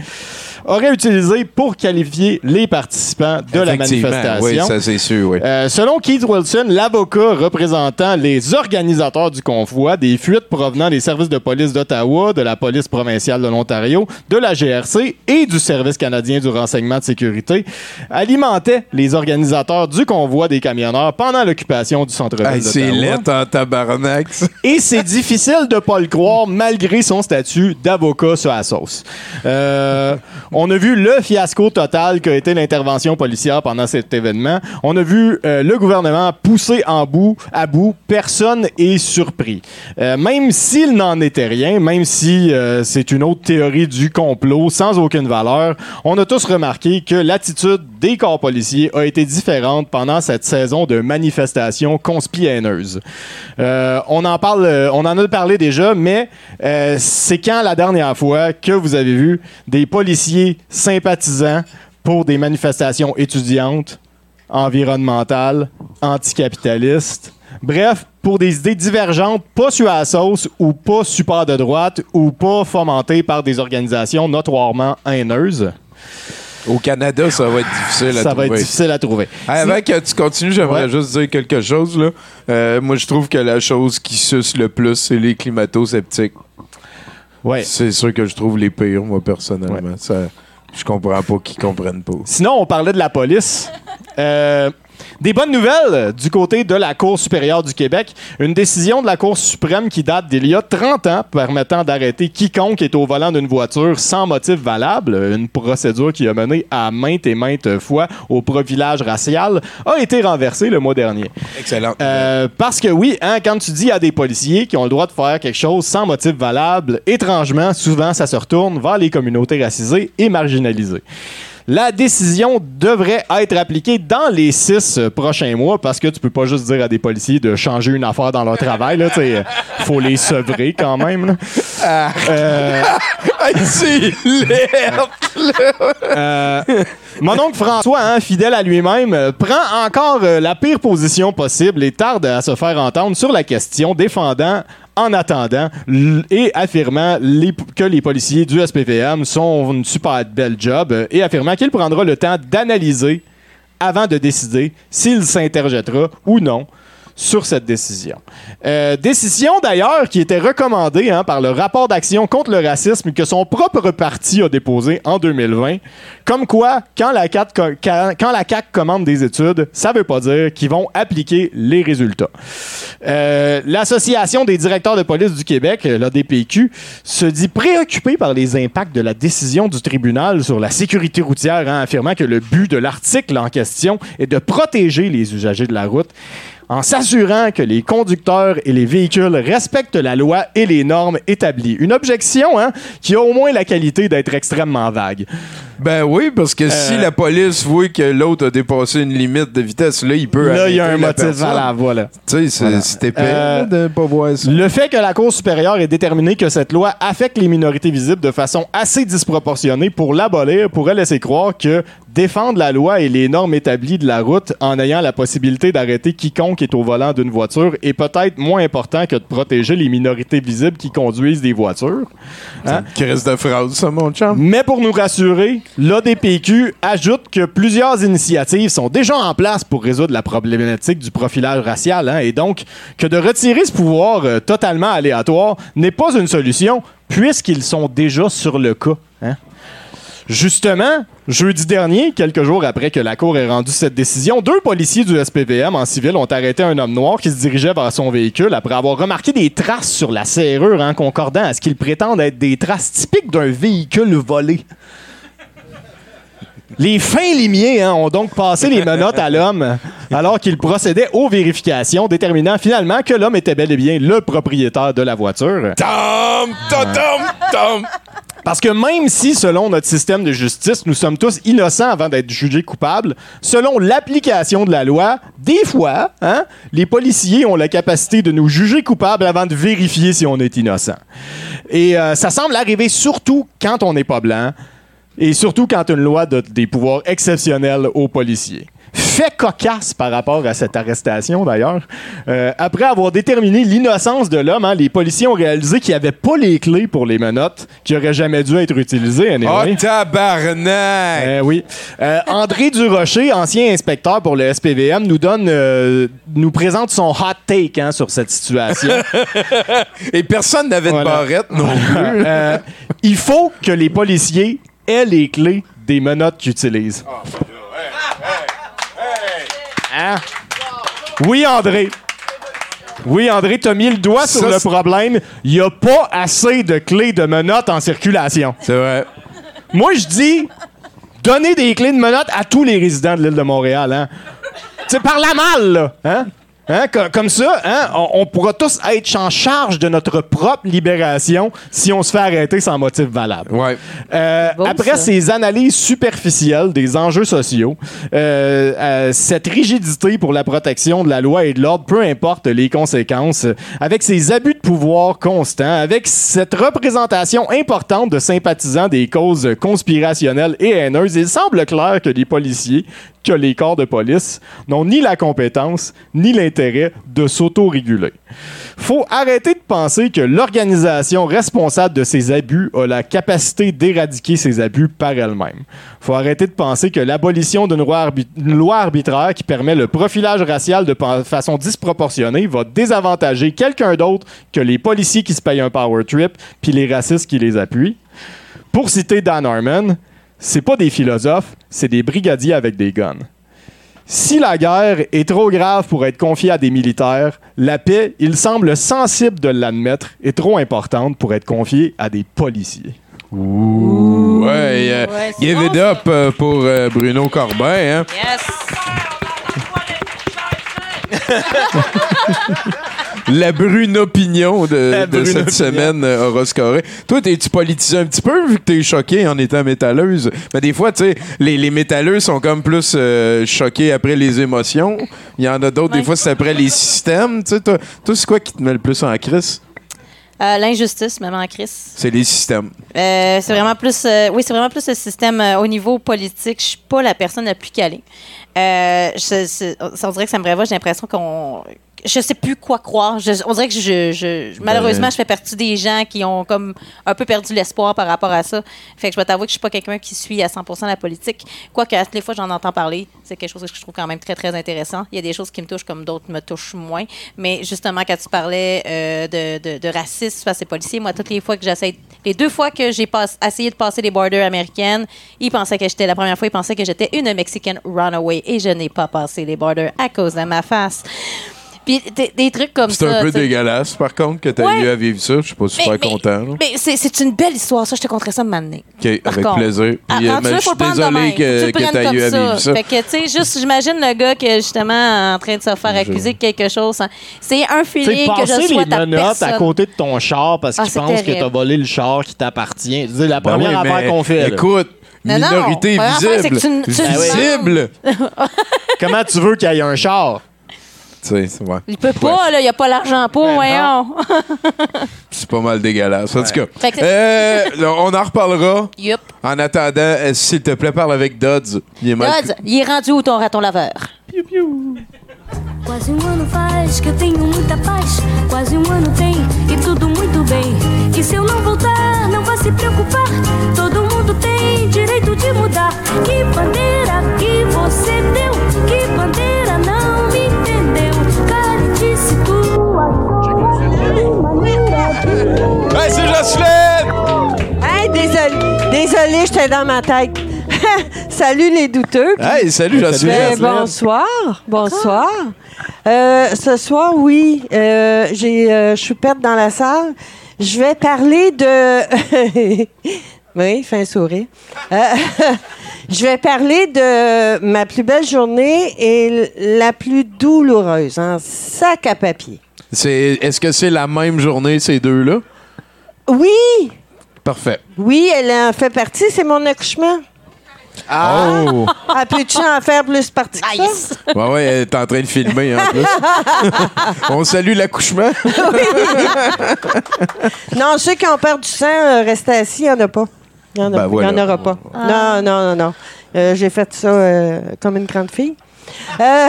auraient utilisé pour qualifier les participants de la manifestation. Oui, ça c'est sûr, oui. Euh, selon Keith Wilson, l'avocat représentant les organisateurs du convoi, des fuites provenant des services de police d'Ottawa, de la police provinciale de l'Ontario, de la GRC et du Service canadien du renseignement de sécurité, alimentaient les organisateurs du convoi des camionneurs pendant l'occupation du centre-ville Hey, c'est en tabarnak. ça. Et c'est difficile de pas le croire malgré son statut d'avocat sur la sauce. Euh, on a vu le fiasco total qu'a été l'intervention policière pendant cet événement. On a vu euh, le gouvernement pousser en bout, à bout. Personne est surpris. Euh, même s'il n'en était rien, même si euh, c'est une autre théorie du complot sans aucune valeur, on a tous remarqué que l'attitude des corps policiers a été différente pendant cette saison de manifestations conspihaineuses. Euh, on en parle, on en a parlé déjà, mais c'est quand la dernière fois que vous avez vu des policiers sympathisants pour des manifestations étudiantes, environnementales, anticapitalistes, bref, pour des idées divergentes, pas sur la sauce ou pas super de droite ou pas fomentées par des organisations notoirement haineuses. Au Canada, ça va être difficile à Ça va trouver. être difficile à trouver. Hey, Avant que tu continues, j'aimerais juste dire quelque chose. Là. Euh, moi, je trouve que la chose qui suce le plus, c'est les climato-sceptiques. Ouais. C'est sûr que je trouve les pires, moi, personnellement. Ça, je comprends pas qu'ils comprennent pas. Sinon, on parlait de la police. Euh, des bonnes nouvelles du côté de la Cour supérieure du Québec. Une décision de la Cour suprême qui date d'il y a 30 ans permettant d'arrêter quiconque est au volant d'une voiture sans motif valable, une procédure qui a mené à maintes et maintes fois au profilage racial, a été renversée le mois dernier. Excellent. Euh, parce que oui, hein, quand tu dis à des policiers qui ont le droit de faire quelque chose sans motif valable, étrangement, souvent, ça se retourne vers les communautés racisées et marginalisées. La décision devrait être appliquée dans les six euh, prochains mois parce que tu peux pas juste dire à des policiers de changer une affaire dans leur travail. Il faut les sevrer quand même. là. Euh, [laughs] euh, mon oncle François, hein, fidèle à lui-même, euh, prend encore euh, la pire position possible et tarde à se faire entendre sur la question, défendant en attendant et affirmant que les policiers du SPVM sont une super belle job euh, et affirmant qu'il prendra le temps d'analyser avant de décider s'il s'interjettera ou non sur cette décision. Euh, décision d'ailleurs qui était recommandée hein, par le rapport d'action contre le racisme que son propre parti a déposé en 2020. Comme quoi, quand la, la CAQ commande des études, ça veut pas dire qu'ils vont appliquer les résultats. Euh, L'Association des directeurs de police du Québec, euh, l'ADPQ, se dit préoccupée par les impacts de la décision du tribunal sur la sécurité routière, hein, affirmant que le but de l'article en question est de protéger les usagers de la route en s'assurant que les conducteurs et les véhicules respectent la loi et les normes établies. Une objection hein, qui a au moins la qualité d'être extrêmement vague. Ben oui, parce que si Euh, la police voit que l'autre a dépassé une limite de vitesse, là, il peut. Là, il y a un la motif valable, voilà. Tu sais, c'est- Voilà. épais Euh, de pas voir ça. Le fait que la Cour supérieure ait déterminé que cette loi affecte les minorités visibles de façon assez disproportionnée pour l'abolir pourrait laisser croire que défendre la loi et les normes établies de la route en ayant la possibilité d'arrêter quiconque est au volant d'une voiture est peut-être moins important que de protéger les minorités visibles qui conduisent des voitures. Hein? Crise de phrase, ça, mon chum. Mais pour nous rassurer, l'ADPQ ajoute que plusieurs initiatives sont déjà en place pour résoudre la problématique du profilage racial, hein, et donc que de retirer ce pouvoir euh, totalement aléatoire n'est pas une solution, puisqu'ils sont déjà sur le cas. hein? Justement, jeudi dernier, quelques jours après que la Cour ait rendu cette décision, deux policiers du SPVM en civil ont arrêté un homme noir qui se dirigeait vers son véhicule après avoir remarqué des traces sur la serrure en concordant à ce qu'ils prétendent être des traces typiques d'un véhicule volé. Les fins limiers hein, ont donc passé les menottes à l'homme alors qu'il procédait aux vérifications, déterminant finalement que l'homme était bel et bien le propriétaire de la voiture. Parce que même si, selon notre système de justice, nous sommes tous innocents avant d'être jugés coupables, selon l'application de la loi, des fois, hein, les policiers ont la capacité de nous juger coupables avant de vérifier si on est innocent. Et euh, ça semble arriver surtout quand on n'est pas blanc, et surtout quand une loi donne des pouvoirs exceptionnels aux policiers. Fait cocasse par rapport à cette arrestation, d'ailleurs. Euh, après avoir déterminé l'innocence de l'homme, hein, les policiers ont réalisé qu'il n'y avait pas les clés pour les menottes qui auraient jamais dû être utilisées. anyway. Oh, tabarnak! Eh oui. Euh, André Durocher, ancien inspecteur pour le SPVM, nous donne, euh, nous présente son hot take hein, sur cette situation. [laughs] Et personne n'avait de barrette non plus. Il faut que les policiers aient les clés des menottes qu'ils utilisent. Hein? Oui, André. Oui, André, t'as mis le doigt sur le problème. Il n'y a pas assez de clés de menottes en circulation. C'est vrai. Moi, je dis, donnez des clés de menottes à tous les résidents de l'île de Montréal. Hein? C'est par la malle, là. Hein? Hein? Co- Comme ça, hein? on, on pourra tous être en charge de notre propre libération si on se fait arrêter sans motif valable. Ouais. Euh, après ça. ces analyses superficielles des enjeux sociaux, euh, euh, cette rigidité pour la protection de la loi et de l'ordre, peu importe les conséquences, avec ces abus de pouvoir constants, avec cette représentation importante de sympathisants des causes conspirationnelles et haineuses, il semble clair que les policiers, que les corps de police n'ont ni la compétence ni l'intérêt de s'auto-réguler. Faut arrêter de penser que l'organisation responsable de ces abus a la capacité d'éradiquer ces abus par elle-même. Faut arrêter de penser que l'abolition d'une loi, loi arbitraire qui permet le profilage racial de façon disproportionnée va désavantager quelqu'un d'autre que les policiers qui se payent un power trip puis les racistes qui les appuient. Pour citer Dan Harmon, c'est pas des philosophes, c'est des brigadiers avec des guns. Si la guerre est trop grave pour être confiée à des militaires, la paix, il semble sensible de l'admettre, est trop importante pour être confiée à des policiers. Ouais, euh, Ouais, give bon, it up euh, pour euh, Bruno Corbin. Hein? Yes. [laughs] [laughs] La brune opinion de, La de brune cette opinion. semaine euh, aura scoré. Toi, t'es-tu politisé un petit peu vu que t'es choqué en étant métalleuse? Mais des fois, tu sais, les, les métalleux sont comme plus euh, choqués après les émotions. Il y en a d'autres, Ouais. des fois, c'est après les systèmes. Tu sais, toi, toi, c'est quoi qui te met le plus en crise? Euh, L'injustice, même en crise. C'est les systèmes. Euh, c'est vraiment plus, euh, oui, c'est vraiment plus le système euh, au niveau politique. Je suis pas la personne la plus calée. Euh, je- on dirait que ça me révolte. J'ai l'impression qu'on, je sais plus quoi croire. Je- on dirait que je, je- malheureusement, je fais partie des gens qui ont comme un peu perdu l'espoir par rapport à ça. Fait que je dois t'avouer que je suis pas quelqu'un qui suit à 100% la politique. Quoique, à toutes les fois, j'en entends parler. C'est quelque chose que je trouve quand même très, très intéressant. Il y a des choses qui me touchent comme d'autres me touchent moins. Mais justement, quand tu parlais euh, de, de, de racisme face aux policiers, moi, toutes les fois que j'essaie, les deux fois que j'ai pas- essayé de passer les borders américaines, ils pensaient que j'étais, la première fois, ils pensaient que j'étais une Mexican runaway et je n'ai pas passé les borders à cause de ma face. Puis des, des trucs comme ça. C'est un peu tu dégueulasse, par contre, que t'as Ouais. eu à vivre ça. Je suis pas super Mais- content. là. Mais c'est, c'est une belle histoire, ça. Je te conterai ça de m'amener. OK, Par avec contre. plaisir. Ah, Puis, euh, rendu mais là, je faut suis désolé que, que prendre t'as eu à vivre ça. Fait que, tu sais, juste, j'imagine le gars qui est justement en train de se faire accuser de quelque chose. hein. C'est un Tu feeling que je passer les souhaite à menottes personne. à côté de ton char parce Ah, qu'ils pensent que terrible. t'as volé le char qui t'appartient. C'est la Ben première oui, affaire qu'on fait. Écoute, Non, non, minorité première affaire, c'est visible. que tu- tu le visible. [laughs] Comment tu veux qu'il y ait un char? Ouais. Il peut pas, là, il a pas l'argent pour, voyons. [laughs] C'est pas mal dégueulasse. En tout cas, euh, on en reparlera. Yup. En attendant, euh, s'il te plaît, parle avec Dodds. Il est mal. Dodds, il est rendu où ton raton laveur? Quase um ano faz que eu tenho muita paz. Quase um ano tem e tudo muito bem. E se eu não voltar, não vá se preocupar. Todo mundo tem direito de mudar. Que bandeira que você deu? Que bandeira Hey, c'est Jocelyne! Hey, désolé, désolé, j'étais dans ma tête. [laughs] salut les douteux. Hey, salut Jocelyne. Ben, bonsoir, bonsoir. Euh, ce soir, oui, euh, j'ai, euh, je suis perte dans la salle. Je vais parler de. [laughs] oui, fin sourire. [laughs] Je vais parler de ma plus belle journée et la plus douloureuse, en sac à papier. C'est, est-ce que c'est la même journée, ces deux-là? Oui, Parfait. oui, elle en fait partie, c'est mon accouchement. Ah! Oh! Ah, peux-tu en faire plus partie que ça? Ouais, ouais, elle est en train de filmer en plus. [laughs] on salue l'accouchement. Non, ceux qui ont peur du sang, euh, restez assis, il n'y en a pas. Il n'y en, a- Ben il y voilà. en aura pas. Non, non, non, non. Euh, J'ai fait ça euh, comme une grande fille. Euh,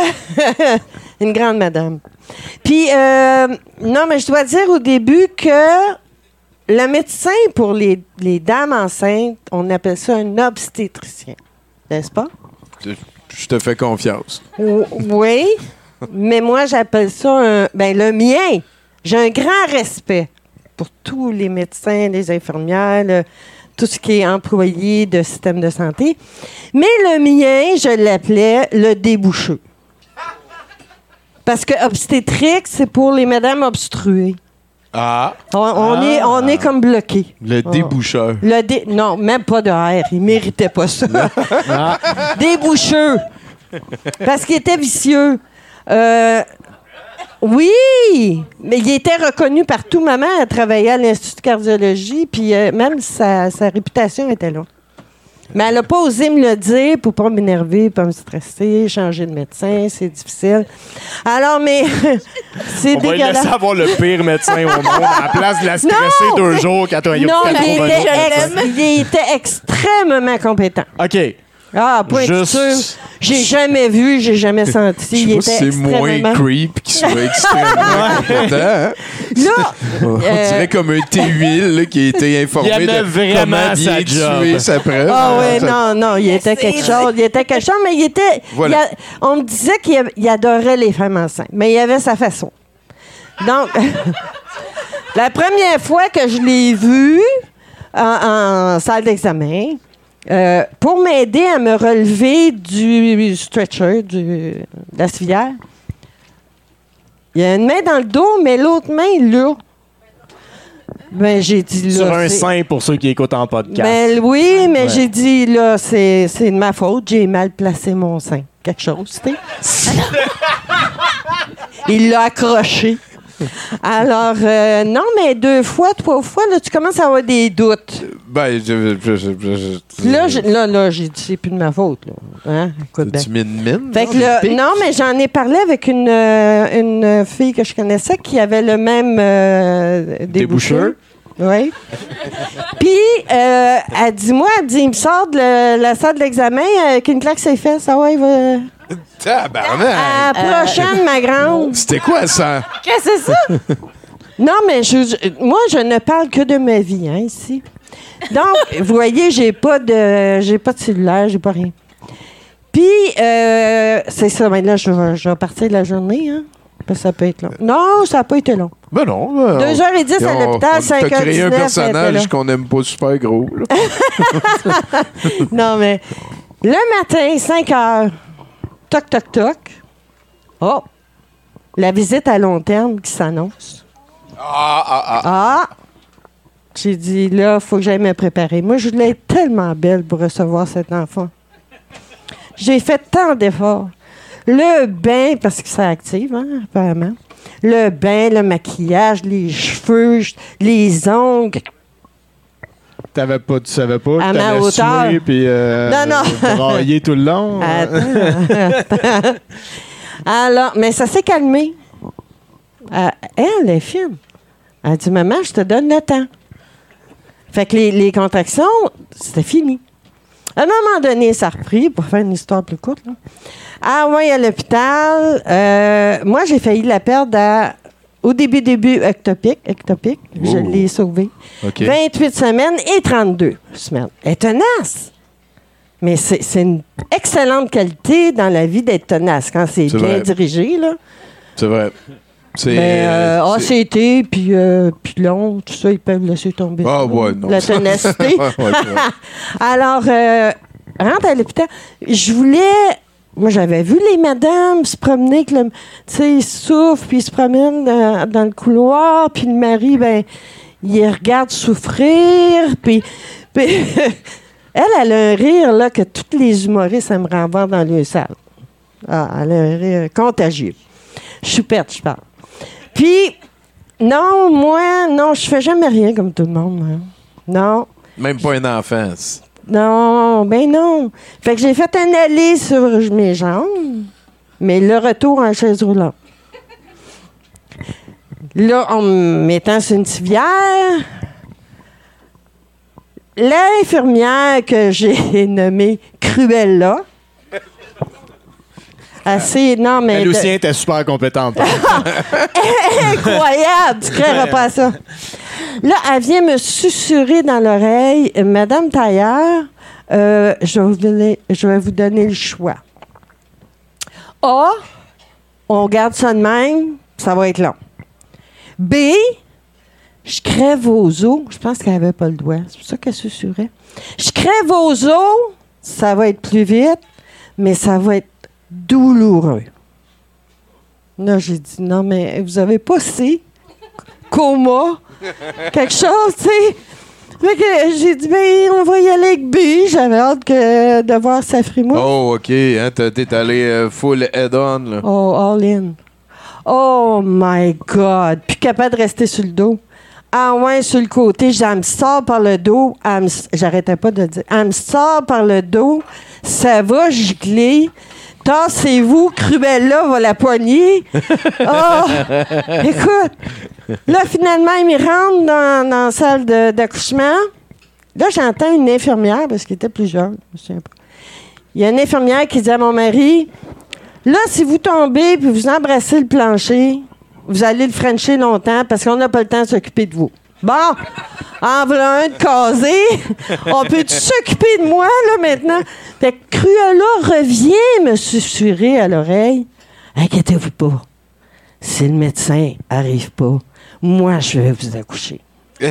[laughs] une grande madame. Puis, euh, non, mais je dois dire au début que le médecin pour les, les dames enceintes, on appelle ça un obstétricien. N'est-ce pas? Je te fais confiance. O- Oui, mais moi, j'appelle ça un. Ben, le mien. J'ai un grand respect pour tous les médecins, les infirmières, le- tout ce qui est employé de système de santé. Mais le mien, je l'appelais le déboucheux. Parce que obstétrique, c'est pour les madames obstruées. Ah! On, on est, on est comme bloqué. Le déboucheur. Le dé- non, même pas de R. Il méritait pas ça. Ah. [laughs] Déboucheux. Parce qu'il était vicieux. Euh, oui, mais il était reconnu partout. Maman a travaillé à l'Institut de cardiologie, puis euh, même sa, sa réputation était là. Mais elle n'a pas osé me le dire pour pas m'énerver, pas me stresser, changer de médecin, c'est difficile. Alors, mais [laughs] c'est On va dégueulasse. laisser avoir le pire médecin au monde à la place de la stresser Non! deux jours quand a Non, quatre il était, ex- il était extrêmement compétent. OK. Ah, point de Juste- sûr. J'ai jamais vu, j'ai jamais senti. Je Il sais pas était si c'est moins extrêmement... creep qu'il soit [laughs] extrêmement compétent. hein? Là, On euh, dirait comme un T-Huile là, qui a été informé Il de vraiment comment bien sa job. tuer sa preuve. Ah ouais, Ça- non, non, il était quelque chose. Il était quelque chose, mais il était. Voilà. il a- on me disait qu'il il adorait les femmes enceintes, mais il avait sa façon. Donc, [laughs] la première fois que je l'ai vu en, en salle d'examen, euh, pour m'aider à me relever du stretcher, du, de la civière, il y a une main dans le dos, mais l'autre main là. Ben, j'ai dit là. Sur un sein pour ceux qui écoutent en podcast. ben oui, mais Ouais. j'ai dit, là, c'est c'est de ma faute. J'ai mal placé mon sein. Quelque chose, tu sais. [laughs] Il l'a accroché. [laughs] Alors, euh, non, mais deux fois, trois fois, là, tu commences à avoir des doutes. Ben, je, je, je, je- je- Là, là, là, j'ai dit, c'est plus de ma faute. Là. Hein? Écoute tu mines mine? Fait que là, non, mais j'en ai parlé avec une, euh, une fille que je connaissais qui avait le même euh, déboucheur? Oui. Puis, euh, elle dit, moi, elle dit, il me sort de le- la salle d'examen avec une claque ses fesses. Ah ouais, il va... Tabarnak! À la prochaine, ma grande. C'était quoi ça? Qu'est-ce que c'est ça? Non, mais je, je- moi, je ne parle que de ma vie, hein, ici. Donc, vous voyez, j'ai pas de j'ai pas de cellulaire, j'ai pas rien. Puis, euh, c'est ça, mais là, je vais, je vais partir de la journée, hein. Parce que ça peut être long. Non, ça n'a pas été long. Ben non. ben, Deux on- heures et dix à on- l'hôpital, on cinq t'a heures créé un personnage qu'on aime pas super gros. [laughs] non, mais le matin, 5 heures, toc, toc, toc. Oh, la visite à long terme qui s'annonce. Ah, ah, ah. Ah! J'ai dit, là, faut que j'aille me préparer. Moi, je voulais être tellement belle pour recevoir cet enfant. J'ai fait tant d'efforts. Le bain, parce que ça active, hein, apparemment. Le bain, le maquillage, les cheveux, les ongles. T'avais pas, tu savais pas À que ma t'allais hauteur. suer puis euh, Non, non. brailler tout le long. Attends. [laughs] Alors, mais ça s'est calmé. Euh, elle est fine. Elle a dit, maman, je te donne le temps. Fait que les, les contractions, c'était fini. À un moment donné, ça a repris, pour faire une histoire plus courte. là. Ah oui, à l'hôpital. euh, moi, j'ai failli la perdre à- au début, début, ectopique. ectopique. Je Oh. l'ai sauvée. OK. 28 semaines et 32 semaines. Elle est tenace. Mais c'est une excellente qualité dans la vie d'être tenace quand c'est bien vrai. dirigé. Là. C'est vrai. C'est. Mais euh, euh, c'est- ACT, puis euh, puis long, tout ça, ils peuvent laisser tomber. Ah, ouais, non. La ténacité. [laughs] Ouais, ouais. [laughs] Alors, euh, rentre à l'hôpital. Je voulais. Moi, j'avais vu les madames se promener, que le- tu sais, ils souffrent, puis ils se promènent dans, dans le couloir, puis le mari, ben, il les regarde souffrir, puis. [laughs] puis elle, elle a un rire, là, que tous les humoristes aimeraient avoir dans le salle. Ah, elle a un rire contagieux. Choupette, je parle. Puis, non, moi, non, je fais jamais rien comme tout le monde, moi. Non. Même pas un enfant. c'est- Non, ben non. Fait que j'ai fait un aller sur mes jambes, mais le retour en chaise roulante. Là, en me mettant sur une civière, l'infirmière que j'ai [laughs] nommée Cruella, assez, non, mais... Elle de- aussi était super compétente. [laughs] Incroyable, tu créeras pas ça. Là, elle vient me susurrer dans l'oreille, Madame Tailleur, euh, je, vais vous donner, je vais vous donner le choix. A, on garde ça de même, ça va être long. B, je crève vos os. Je pense qu'elle n'avait pas le doigt. C'est pour ça qu'elle susurrait. Je crève vos os, ça va être plus vite, mais ça va être douloureux. Là, j'ai dit, non, mais vous avez pas C, coma, quelque chose, tu sais. Fait que j'ai dit, ben, on va y aller avec B. J'avais hâte que, de voir sa frimousse. Oh, OK. Hein, t'es allé euh, full head-on. là. Oh, all in. Oh my God. Plus capable de rester sur le dos. Ah ouais, sur le côté, elle me sort par le dos. S- J'arrêtais pas de dire. Elle me sort par le dos. Ça va gicler. Tassez-vous, Cruella va la poignée. Oh, écoute. Là, finalement, il me rentre dans, la salle d'accouchement. Là, j'entends une infirmière, parce qu'il était plus jeune, je souviens pas. Il y a une infirmière qui dit à mon mari Là, si vous tombez puis vous embrassez le plancher, vous allez le frencher longtemps parce qu'on n'a pas le temps de s'occuper de vous. Bon, en voilà un de. On peut [laughs] s'occuper de moi, là, maintenant? Fait que Cruella revient me susurrer à l'oreille. Inquiétez-vous pas. Si le médecin arrive pas, moi, je vais vous accoucher. [laughs]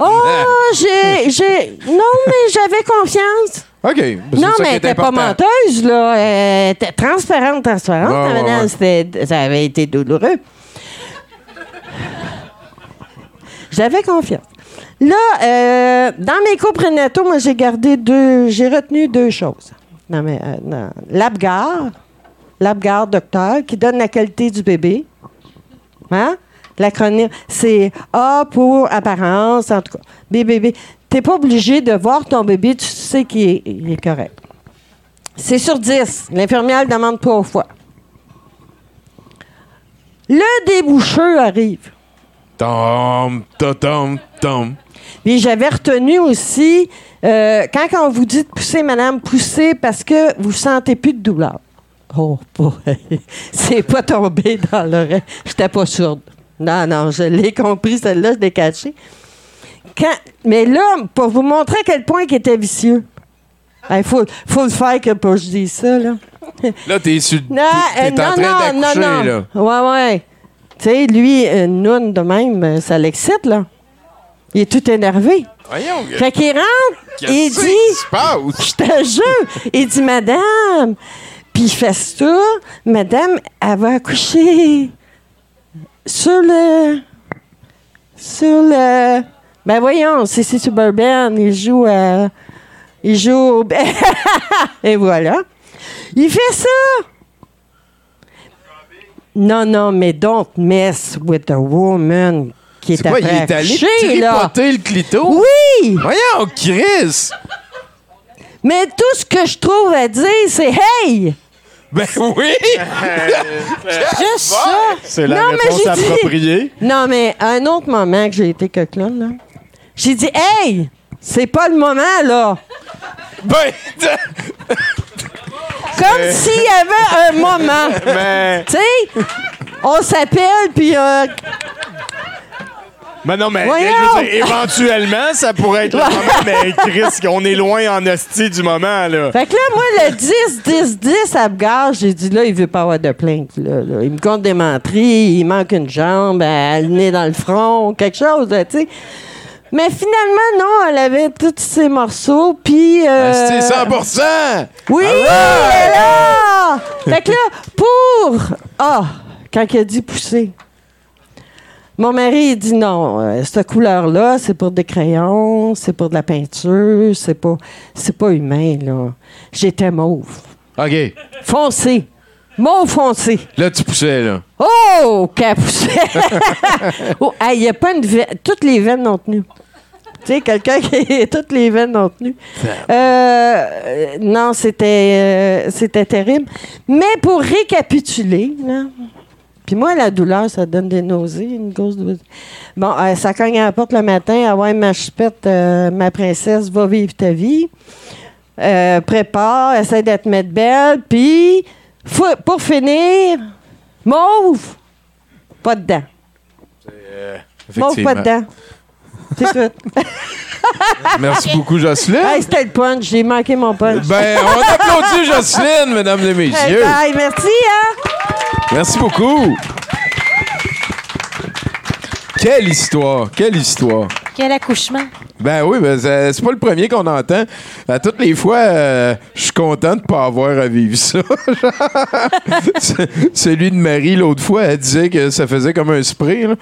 Oh, j'ai, j'ai. Non, mais j'avais confiance. OK. Ben, Non, mais elle était pas important. menteuse, là. Elle était transparente, transparente. Ouais, ouais. C'était- ça avait été douloureux. J'avais confiance. Là, euh, dans mes cours prénataux, moi, j'ai gardé deux... J'ai retenu deux choses. Dans mes, euh, L'Apgar, l'Apgar docteur, qui donne la qualité du bébé. Hein? L'acronyme, c'est A pour apparence, en tout cas. BBB. Tu n'es pas obligé de voir ton bébé, tu sais qu'il est, correct. C'est sur 10. L'infirmière le demande trois fois. Le déboucheur arrive. Tom, tom, tom, tom. Puis j'avais retenu aussi, euh, quand on vous dit de pousser, madame, poussez parce que vous sentez plus de douleur. Oh, [laughs] c'est pas tombé dans l'oreille. J'étais pas sourde. Non, non, je l'ai compris, celle-là, je l'ai cachée. Quand, mais là, pour vous montrer à quel point il était vicieux. Il faut, faut le faire que je dise ça, là. Là, t'es sur. Non, euh, en non, train non, non, non. là. Ouais, ouais. Tu sais, lui, une noune de même, euh, ça l'excite, là. Il est tout énervé. Voyons. Fait qu'il rentre, il dit. Je te jure. Il dit, Madame. Puis il fait ça. Madame, elle va accoucher sur le. Sur le. Ben voyons, c'est c'est Suburban. Il joue à. Il joue au. [laughs] Et voilà. Il fait ça. Non, non, mais don't mess with a woman qui est, C'est quoi, il est allé là. le clito? Oui! Voyons, Chris! Mais tout ce que je trouve à dire, c'est Hey! Ben oui! [laughs] Juste ça! C'est la Non, mais réponse dit- appropriée. Non, mais un autre moment que j'ai été coquelonne, là. J'ai dit, hey, c'est pas le moment, là. Ben, [laughs] Comme s'il y avait un moment. [laughs] Mais, Tu sais, on s'appelle, puis euh, mais non, mais je veux dire, éventuellement, ça pourrait être le moment, mais Chris, on est loin en hostie du moment, là. Fait que là, moi, le 10, 10, 10 à Bgard, j'ai dit, là, il veut pas avoir de plainte. Là, là. Il me compte des menteries, il manque une jambe, elle nez dans le front, quelque chose, tu sais. Mais finalement, non, elle avait tous ses morceaux, puis... euh, c'est 100% Oui, right! est là! Fait que là, pour... Ah, quand il a dit pousser, mon mari, il dit non, euh, cette couleur-là, c'est pour des crayons, c'est pour de la peinture, c'est pas, c'est pas humain, là. J'étais mauve. OK. Foncé. Mauve foncé. Là, tu poussais, là. Oh, qu'elle poussait! oh, il n'y a pas une veine. Toutes les veines ont tenu. Tu sais, quelqu'un qui. [laughs] Toutes les veines ont tenu. Euh, non, c'était, euh, c'était terrible. Mais pour récapituler, là, puis moi, la douleur, ça donne des nausées, une grosse douleur. Bon, euh, ça cogne à la porte le matin. Ah ouais, ma chipette, euh, ma princesse, va vivre ta vie. Prépare, essaie de te mettre belle. Puis, pour finir, mauve, pas de dents. Mauve, pas de dents. C'est tout. [laughs] Merci beaucoup, Jocelyne. Hey, c'était le punch. J'ai manqué mon punch. Ben, on [laughs] applaudit Jocelyne, mesdames et Hey, messieurs. bye, merci, hein? Merci beaucoup. Quelle histoire, quelle histoire. Quel accouchement? Ben oui, ben c'est pas le premier qu'on entend. À toutes les fois, euh, je suis content de pas avoir à vivre ça. [laughs] Celui de Marie, l'autre fois, elle disait que ça faisait comme un spray. là.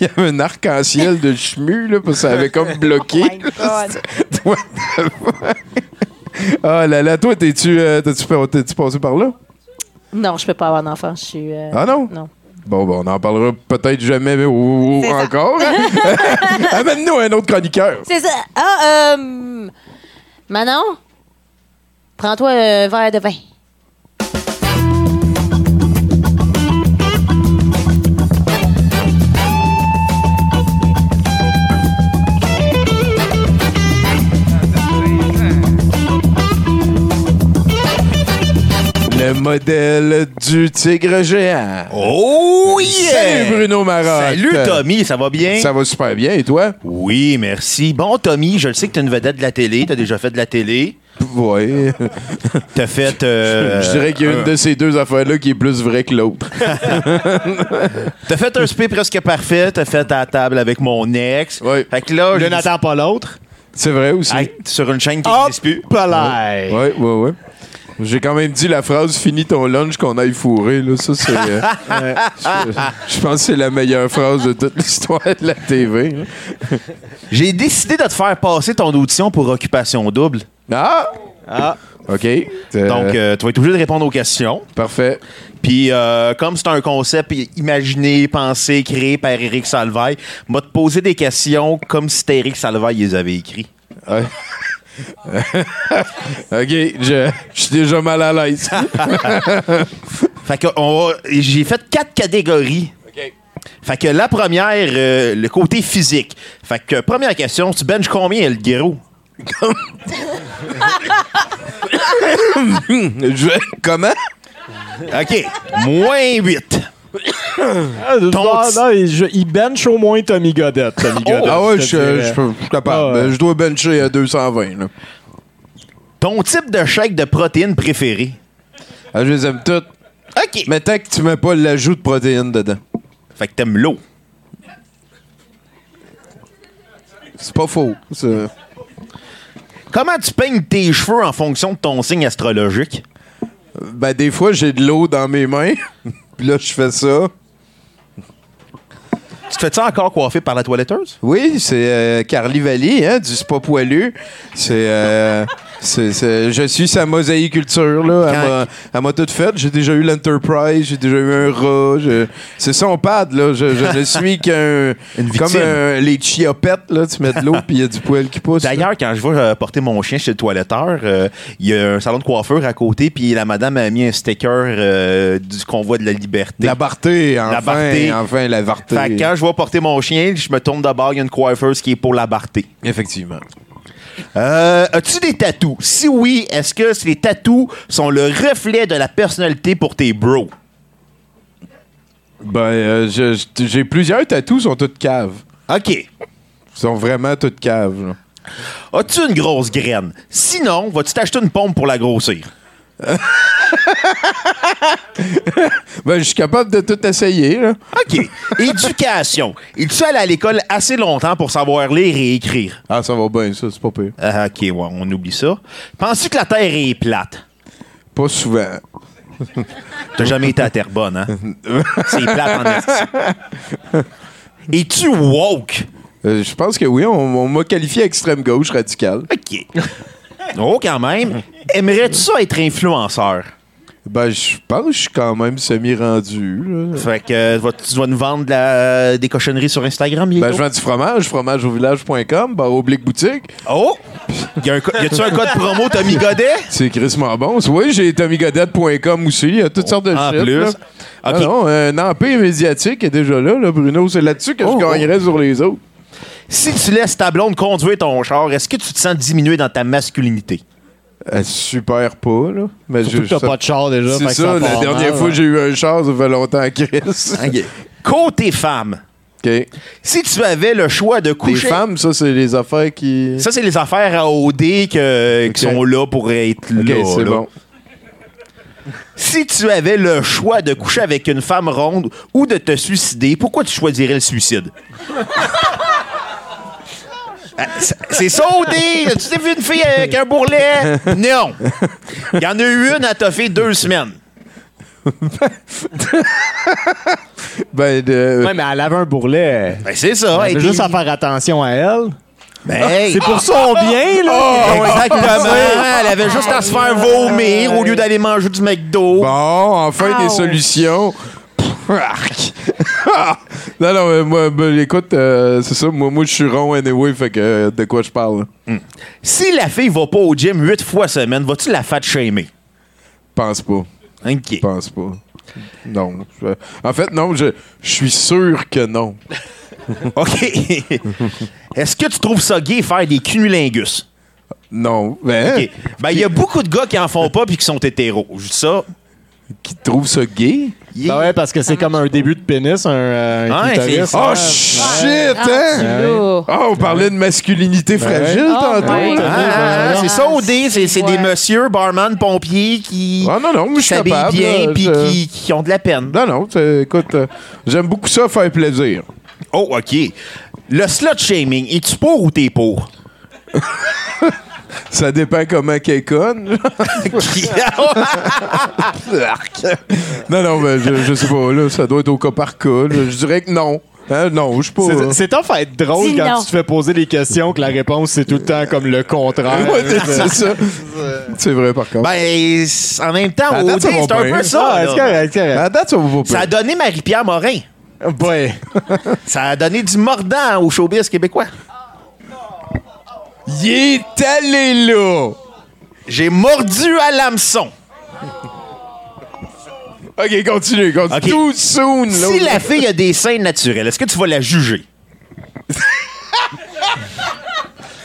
Il y avait un arc-en-ciel de chemu, là, parce que ça avait comme bloqué. Fuck? [laughs] Ah là là, toi, t'es-tu euh, passé par là? Non, je peux pas avoir d'enfant. Je suis. euh, Ah non? Non. Bon, ben, on en parlera peut-être jamais mais, ou- ou encore. hein? [laughs] Amène-nous un autre chroniqueur. C'est ça. Ah, euh. Manon, prends-toi un verre de vin. Le modèle du tigre géant. Oh yeah! Salut Bruno Marotte. Salut Tommy, ça va bien? Ça va super bien, et toi? Oui, merci. Bon, Tommy, je le sais que tu es une vedette de la télé, tu as déjà fait de la télé. Oui. [laughs] Tu as fait. euh, Je dirais qu'il y a une un- de ces deux affaires-là qui est plus vraie que l'autre. [laughs] T'as fait un spé presque parfait, t'as fait à la table avec mon ex. Oui. Fait que là, L'un je- n'attend pas l'autre. C'est vrai aussi. Hey, sur une chaîne qui n'existe plus. là! Oui, oui, oui. J'ai quand même dit la phrase finis ton lunch qu'on aille fourrer. Là. Ça, c'est. euh, je, je pense que c'est la meilleure phrase de toute l'histoire de la TV. là. J'ai décidé de te faire passer ton audition pour occupation double. Ah! Ah. OK. Euh, Donc, euh, tu vas être obligé de répondre aux questions. Parfait. Puis, euh, comme c'est un concept imaginé, pensé, créé par Eric Salvaille, m'a te poser des questions comme si c'était Eric Salvaille les avait écrits. Ouais. [laughs] OK, je, je suis déjà mal à l'aise. [laughs] Fait que on va- j'ai fait quatre catégories. Fait que la première, euh, le côté physique. Fait que première question, tu benches combien le guéro? [laughs] Je- Comment? OK. Moins 8. Ah, non, ti- non, il, je- il bench au moins Tommy Godette. Tommy Godette, ah ouais, je, je, dirais. je- je suis capable. Ah, ouais. Je dois bencher à 220. Là. Ton type de shake de protéines préféré? Ah, je les aime toutes. OK. Mais tant que tu mets pas l'ajout de protéines dedans. Fait que t'aimes l'eau. C'est pas faux. c'est- Comment tu peignes tes cheveux en fonction de ton signe astrologique? Ben, des fois, j'ai de l'eau dans mes mains. [laughs] Puis là, je fais ça. Tu te fais ça encore coiffer par la toiletteuse? Oui, c'est euh, Carly Valley, hein, du spa poilu. C'est euh, Je suis sa mosaïculture, là. Elle m'a- Elle m'a tout fait. J'ai déjà eu l'Enterprise, j'ai déjà eu un rat. je- C'est son pad, là. Je, je ne [laughs] suis qu'un. Comme un- les chiopettes, là. Tu mets de l'eau, puis il y a du poil qui pousse. D'ailleurs, quand je vais euh, porter mon chien chez le toiletteur, euh, il y a un salon de coiffeur à côté, puis la madame a mis un sticker euh, du convoi de la liberté. La barté, enfin. La barté. Enfin, la barté. Fait que quand je vais porter mon chien, je me tourne de bord, il y a une coiffeuse qui est pour la barté. Effectivement. Euh, As-tu des tatous? Si oui, est-ce que les tatous sont le reflet de la personnalité pour tes bros? Ben, euh, je- je- j'ai plusieurs tatous, sont toutes caves. OK. Ils sont vraiment toutes caves, là. As-tu une grosse graine? Sinon, vas-tu t'acheter une pompe pour la grossir? [laughs] Ben, je suis capable de tout essayer, là. OK. Éducation. Es-tu allé à l'école assez longtemps pour savoir lire et écrire? Ah, ça va bien, ça, c'est pas pire. Ah, OK, ouais, on oublie ça. Penses-tu que la Terre est plate? Pas souvent. [laughs] T'as jamais été à Terrebonne, hein? [laughs] C'est plate en esti. Es-tu woke? Euh, je pense que oui, on, on m'a qualifié extrême gauche radical. OK. Oh, quand même. Aimerais-tu ça être influenceur? Ben, je pense que je suis quand même semi-rendu. là. Fait que euh, vas- tu dois nous vendre de la- des cochonneries sur Instagram bientôt? Ben, je vends du fromage, fromageauvillage.com, barre oblique boutique. Oh! Y a un co- y a-tu un code promo Tommy Godet? C'est crissement bon. Oui, j'ai tommygodette.com aussi. Il y a toutes sortes de En shit, plus. là. OK. Ah non, un empire médiatique est déjà là, là Bruno. C'est là-dessus que Oh, je gagnerais sur les autres. Si tu laisses ta blonde conduire ton char, est-ce que tu te sens diminué dans ta masculinité? Elle super pas, là. Mais Surtout que t'as ça- pas de char déjà, C'est ça, ça la dernière mal, fois hein. que j'ai eu un char, ça fait longtemps à Chris. [laughs] OK. Côté femme, OK. si tu avais le choix de Les coucher... femmes, ça, c'est les affaires qui. Ça, c'est les affaires à OD que- qui sont là pour être OK, là. c'est bon. Si tu avais le choix de coucher avec une femme ronde ou de te suicider, pourquoi tu choisirais le suicide? [laughs] Ah, c'est- C'est ça, OD! Tu t'es vu une fille avec un bourrelet? Non! Il y en a eu une, elle t'a fait deux semaines. [laughs] Ben, de... Ouais, mais elle avait un bourrelet. Ben, c'est ça. Elle avait juste à faire attention à elle. Ben, hey. C'est pour son bien, là. Oh, exactement. Elle avait juste à se faire vomir au lieu d'aller manger du McDo. Bon, enfin des solutions. Arc. [laughs] non, non, mais moi, ben, écoute, euh, c'est ça. Moi, moi je suis rond anyway, fait que euh, de quoi je parle? là? Si la fille va pas au gym huit fois semaine, vas-tu la fat shamer? Pense pas. OK. Pense pas. Non. Je- En fait, non, je, je suis sûr que non. [laughs] OK. Est-ce que tu trouves ça gay faire des cunnilingus? Non. Ben, OK. Ben, il y a beaucoup de gars qui en font pas puis qui sont hétéros. Je dis ça. qui trouve ça gay? Ben ouais, parce que c'est comme un début de pénis, un, euh, un Ouais, clitoris. c'est- Oh, shit, rendu hein? Oh, on parlait de masculinité fragile Oh tantôt. Ah, ah, c'est ça, OD. C'est c'est des messieurs, barman, pompiers qui Ah non, non, moi, je suis s'habillent bien puis je- qui, qui ont de la peine. Non, non, écoute, euh, j'aime beaucoup ça, faire plaisir. Oh, OK. Le slut shaming, es-tu pour ou t'es pour? [laughs] Ça dépend comment qu'elle conne. [laughs] non, non, mais je, je sais pas, là, ça doit être au cas par cas. là. Je dirais que non. Hein, non, je suis pas. C'est- C'est tough à être drôle Dis quand non. tu te fais poser des questions que la réponse c'est tout le temps comme le contraire. Ouais, c'est ça. C'est vrai, par contre. Ben, c- en même temps, c'est un peu ça. Ah, là. c'est correct, c'est correct. à date, ça va pas Ça a donné Marie-Pierre Morin. Ouais. [laughs] Ça a donné du mordant au showbiz québécois. Il est allé là! J'ai mordu à l'hameçon. Ok, continue, continue. Ok. Too soon, là. Si la fille a des seins naturels, est-ce que tu vas la juger? [laughs]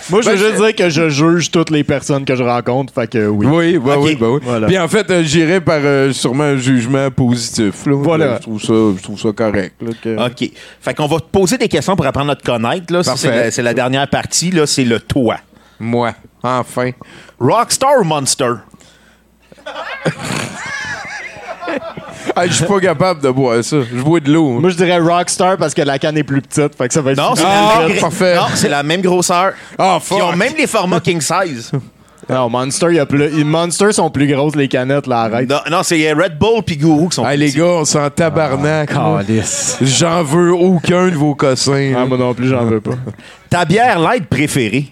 Moi, je veux Ben, juste dire que je juge toutes les personnes que je rencontre, fait que oui. Oui, bah oui, bah oui. Voilà. Puis en fait, euh, j'irais par euh, sûrement un jugement positif. Là. Voilà. Je trouve ça, je trouve ça correct. là, que- OK. Fait qu'on va te poser des questions pour apprendre à te connaître. Là. C'est la, c'est la dernière partie. Là, c'est le toi. Moi, enfin. Rockstar ou Monster? [laughs] Ah, je suis pas capable de boire ça. Je bois de l'eau. Moi, je dirais Rockstar parce que la canne est plus petite, fait que ça va être Non, c'est Ah, la, même gra- parfait. non, c'est la même grosseur. Ah, Ils ont même les formats king size. Non, Monster, il y a plus... les Monster sont plus grosses les canettes, là, arrête. non, non, c'est Red Bull puis Guru qui sont Hey, plus les petits. gars, on s'en tabarnak. moi. Calice. J'en veux aucun de vos cossins. Ah, là. moi non plus, j'en veux pas. Ta bière light préférée?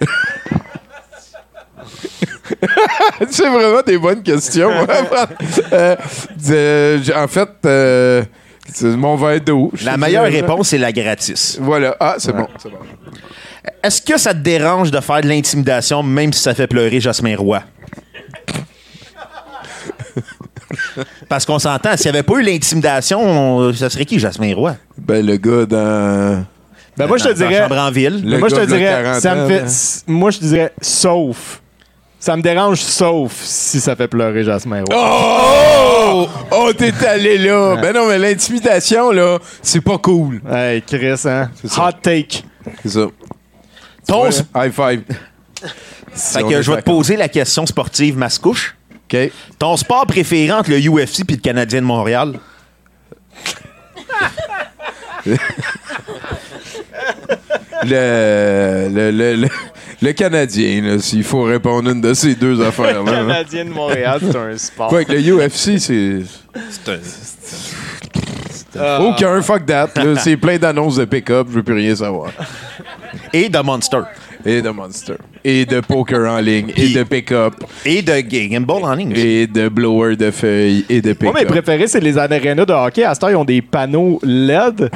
[laughs] [laughs] c'est vraiment des bonnes questions. [laughs] Euh, euh, en fait, euh, mon verre d'eau. La meilleure réponse, c'est la gratis. Voilà. Ah, c'est bon. c'est bon. Est-ce que ça te dérange de faire de l'intimidation, même si ça fait pleurer Jasmin Roy? [laughs] Parce qu'on s'entend, s'il n'y avait pas eu l'intimidation, on- ça serait qui, Jasmin Roy? Ben, le gars dans. Ben, moi, je te dirais. Chambre en ville. Mais moi, je te dirais. Ça me fait, moi, je dirais sauf. Ça me dérange sauf si ça fait pleurer Jasmin Roy. Oh! Oh, t'es allé là! Ben non, mais l'intimidation, là, c'est pas cool. Hey, Chris, hein? ça. Hot take. C'est ça. Ton- Ouais, High five. Fait que je vais te poser la question sportive mascouche. OK. Ton sport préféré entre le UFC et le Canadien de Montréal? [laughs] Le, le, le, le, le Canadien, là, s'il faut répondre une de ces deux affaires-là. hein. Canadien de Montréal, c'est un sport. Quoi, avec le UFC, c'est. Ah. Aucun, fuck that. là. C'est plein d'annonces de pick-up, je veux plus rien savoir. Et de Monster. Et de Monster. Et de poker en ligne. Et de pick-up. Et de Gameball en ligne. Et de blower de feuilles. Et de Moi, pick-up. mes préférés, c'est les arénas de hockey. À cette heure, ils ont des panneaux LED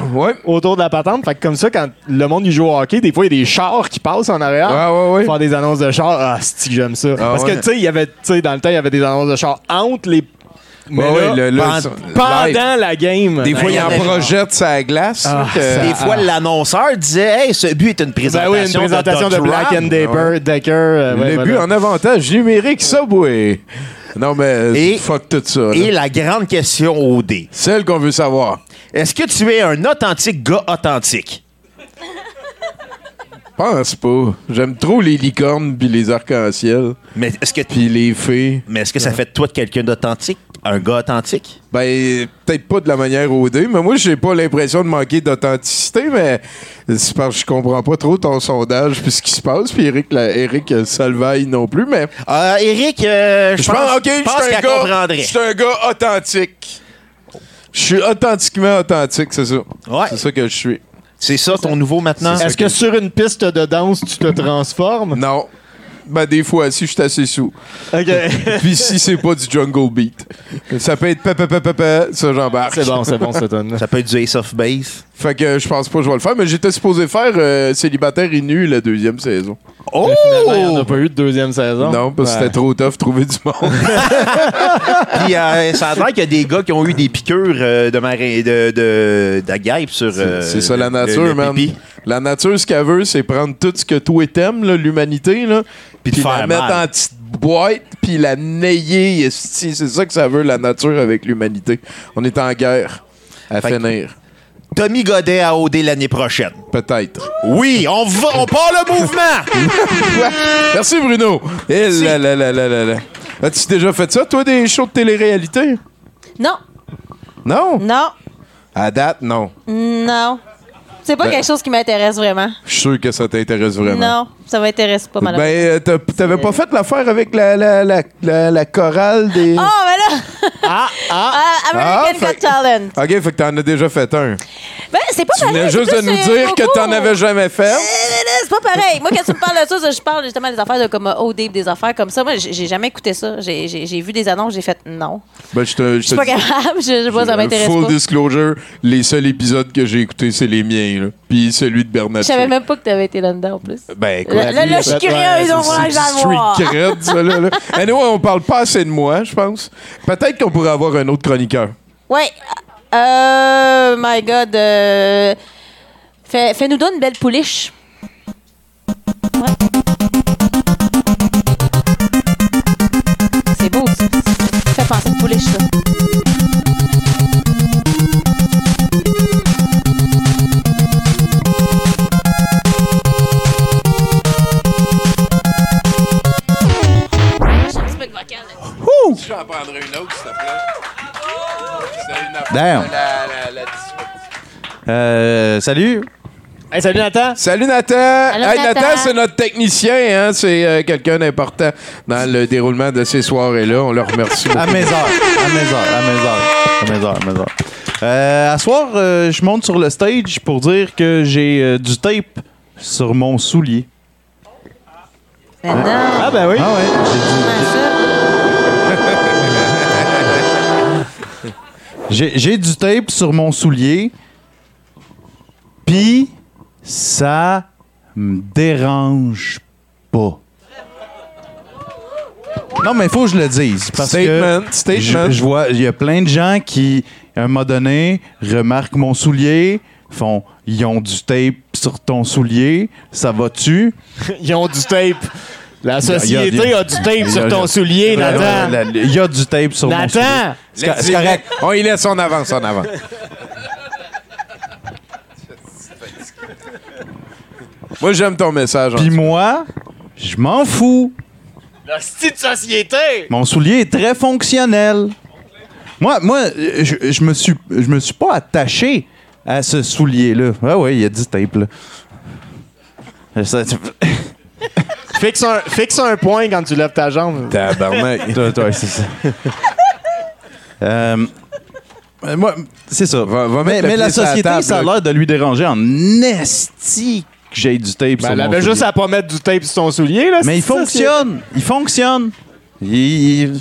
autour de la patente. Fait que comme ça, quand le monde joue au hockey, des fois, il y a des chars qui passent en arrière. Ouais, ouais, ouais. Faire des annonces de chars. Ah, c'est que j'aime ça? Parce ouais. que, tu sais, il y avait, tu sais, dans le temps, il y avait des annonces de chars entre les. Mais Ouais, là, ouais, le- le- pendant, ça- pendant live. la game. Des fois, il en projette sa glace. Ah, que- ça- Des fois, l'annonceur disait Hey, ce but est une Ben présentation, oui, une présentation de, Black and Decker. Decker euh, ouais, le but voilà. en avantage numérique, Subway. Non, mais Et- fuck tout ça. là. Et la grande question au dé. Celle qu'on veut savoir. Est-ce que tu es un authentique gars authentique? Pense pas. J'aime trop les licornes puis les arcs-en-ciel. Mais est-ce que, Puis les fées. mais est-ce que ça fait de toi de quelqu'un d'authentique? Un gars authentique? Ben, peut-être pas de la manière OD, mais moi, j'ai pas l'impression de manquer d'authenticité, mais c'est parce que je comprends pas trop ton sondage puis ce qui se passe, puis Eric, la, Eric Salvaille non plus, mais... Euh, Eric, euh, je pense, pense, ok, je pense suis un qu'elle gars, comprendrait. je suis un gars authentique. Je suis authentiquement authentique, c'est ça. Ouais. C'est ça que je suis. C'est ça ton nouveau maintenant? Est-ce que sur une piste de danse, tu te transformes? Non. Ben, des fois, si je suis assez sous. OK. [laughs] Puis si c'est pas du jungle beat. Ça peut être papa papa papa, ça j'embarque. c'est bon, c'est bon, cette tonne Ça peut être du Ace of Base. Fait que je pense pas que je vais le faire, mais j'étais supposé faire euh, Célibataire et nu la deuxième saison. Oh! Finalement, il n'y en a pas eu de deuxième saison. Non, parce que Ouais. c'était trop tough trouver du monde. [laughs] Puis euh, ça a l'air qu'il y a des gars qui ont eu des piqûres euh, de, marin, de, de, sur. euh, c'est ça la le- nature, le man. pipi. La nature, ce qu'elle veut, c'est prendre tout ce que toi t'aimes, là, l'humanité, là, Puis la faire mettre mal. en petite boîte, puis la nayer. esti. C'est ça que ça veut, la nature, avec l'humanité. On est en guerre à Fait que- finir. Tommy Godet à OD l'année prochaine. Peut-être. Oui, on va, on part le mouvement! [laughs] Merci, Bruno. Eh là là là là là là. As-tu déjà fait ça, toi, des shows de télé-réalité? Non, Non? non, À date, non. non. C'est pas Ben- quelque chose qui m'intéresse vraiment. Je suis sûr que ça t'intéresse vraiment. Non, ça m'intéresse pas mal. Ben, euh, t'avais pas fait l'affaire avec la, la, la, la, la chorale des. Oh, mais là! Ah, ah. Ah, American Ah, Got fait- Talent. Ok, fait que t'en as déjà fait un. Ben, c'est pas Tu venais juste de nous dire que concours. t'en avais jamais fait. Euh, C'est pas pareil. Moi, quand tu me parles de ça, je parle justement des affaires de comme euh, OD, des affaires comme ça. Moi, j'ai jamais écouté ça. J'ai- vu des annonces, j'ai fait non. Ben, je te. Je suis pas capable. Je, vois, ça m'intéresse Full pas. disclosure, les seuls épisodes que j'ai écoutés, c'est les miens, là. Puis celui de Bernard. Je savais même pas que t'avais été là-dedans en plus. Ben, écoute. Là, là, là, je suis curieuse, on va j'aille street cred, ça, là, là. Anyway, on parle pas assez de moi, je pense. Peut-être qu'on pourrait avoir un autre chroniqueur. Ouais. Euh. My God. euh, fais- Fais-nous donc une belle pouliche. Ouais. C'est beau, fait penser à une pouliche, ça. J'ai un petit peu de vocal, là. J'en prendrai une autre, s'il te plaît. Damn. Euh, salut. Hey, salut Nathan. Salut Nathan! Allô, Hey, Nathan, Nathan. c'est notre technicien, hein? c'est euh, quelqu'un d'important dans le déroulement de ces soirées-là. On le remercie beaucoup. À mes heures. À mes heures. À mes heures. À mes heures. À mes heures. Euh, à soir, euh, je monte sur le stage pour dire que j'ai euh, du tape sur mon soulier. Non. Ah, ben oui. Ah ouais. J'ai- du tape sur mon soulier, puis ça me dérange pas. Non, mais il faut que je le dise. Parce Statement, que statement. Je, je vois, il y a plein de gens qui, à un moment donné, remarquent mon soulier, font, ils ont du tape sur ton soulier, ça va-tu? [laughs] Ils ont du tape. La a- société il y a- a du tape sur ton soulier, Nathan. Il y a du tape sur mon soulier. Nathan! C'est co- c'est correct. On y laisse en avance, en avant. Moi, j'aime ton message. Puis moi, je m'en fous. La petite société! Mon soulier est très fonctionnel. Moi, moi je, je me suis, je me suis pas attaché à ce soulier-là. Ah ouais, il y a du tape, là. Ça- [laughs] Fixe un, fixe un point quand tu lèves ta jambe. Tabarnak. [laughs] Toi, toi, c'est ça. Euh, euh, moi, c'est ça. va mais mettre le mais la sur société, table, ça a là. l'air de lui déranger en esti que j'ai du tape Ben, sur elle mon avait soulier. juste à pas mettre du tape sur son soulier, là. Mais il c'est ça, fonctionne. Il fonctionne. Il-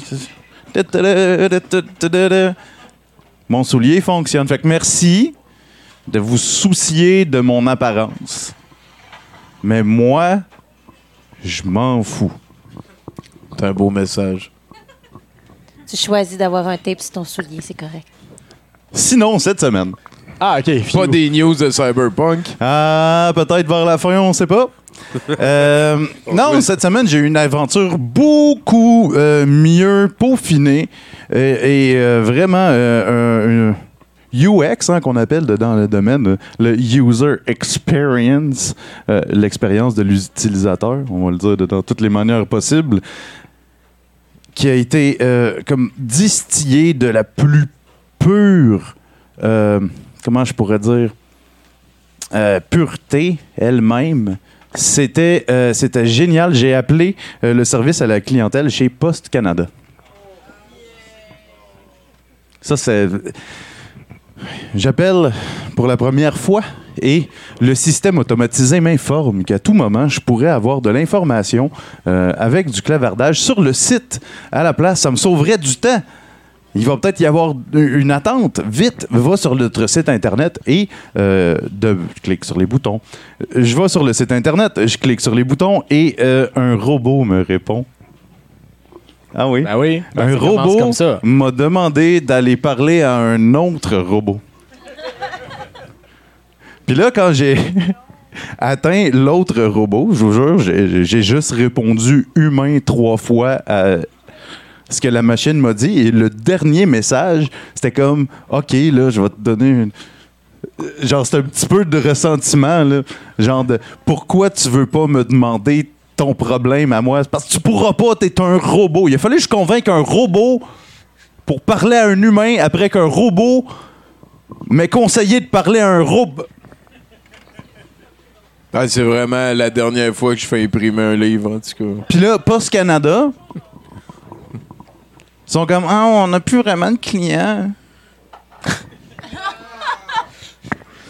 Mon soulier fonctionne. Fait que merci de vous soucier de mon apparence. Mais moi, je m'en fous. C'est un beau message. Tu choisis d'avoir un tape sur ton soulier, c'est correct. Sinon, cette semaine. Ah, OK. Pas des news de Cyberpunk. Ah, peut-être vers la fin, on sait pas. [laughs] Euh, non, cette semaine, j'ai eu une aventure beaucoup euh, mieux peaufinée et euh, vraiment euh, UX hein, qu'on appelle dans le domaine, le User Experience, euh, l'expérience de l'utilisateur, on va le dire de- dans toutes les manières possibles, qui a été euh, comme distillé de la plus pure, euh, comment je pourrais dire, pureté elle-même. C'était c'était génial. J'ai appelé le service à la clientèle chez Post Canada. Ça, c'est. J'appelle pour la première fois et le système automatisé m'informe qu'à tout moment, je pourrais avoir de l'information euh, avec du clavardage sur le site à la place. Ça me sauverait du temps. Il va peut-être y avoir une attente. Vite, va sur notre site Internet et euh, de, je clique sur les boutons. Je vais sur le site Internet, je clique sur les boutons et euh, un robot me répond. Ah oui? Ben oui. Ben, un commence robot m'a demandé d'aller parler à un autre robot. Puis là, quand j'ai [laughs] atteint l'autre robot, je vous jure, j'ai j'ai juste répondu humain trois fois à ce que la machine m'a dit. Et le dernier message, c'était comme OK, là, je vais te donner une. Genre, c'est un petit peu de ressentiment, là. Genre de pourquoi tu veux pas me demander ton problème à moi? Parce que tu pourras pas, t'es un robot. Il a fallu que je convainque un robot pour parler à un humain après qu'un robot m'ait conseillé de parler à un robot. Ah, c'est vraiment la dernière fois que je fais imprimer un livre, en tout cas. Puis là, Post Canada ils sont comme Ah, on n'a plus vraiment de clients.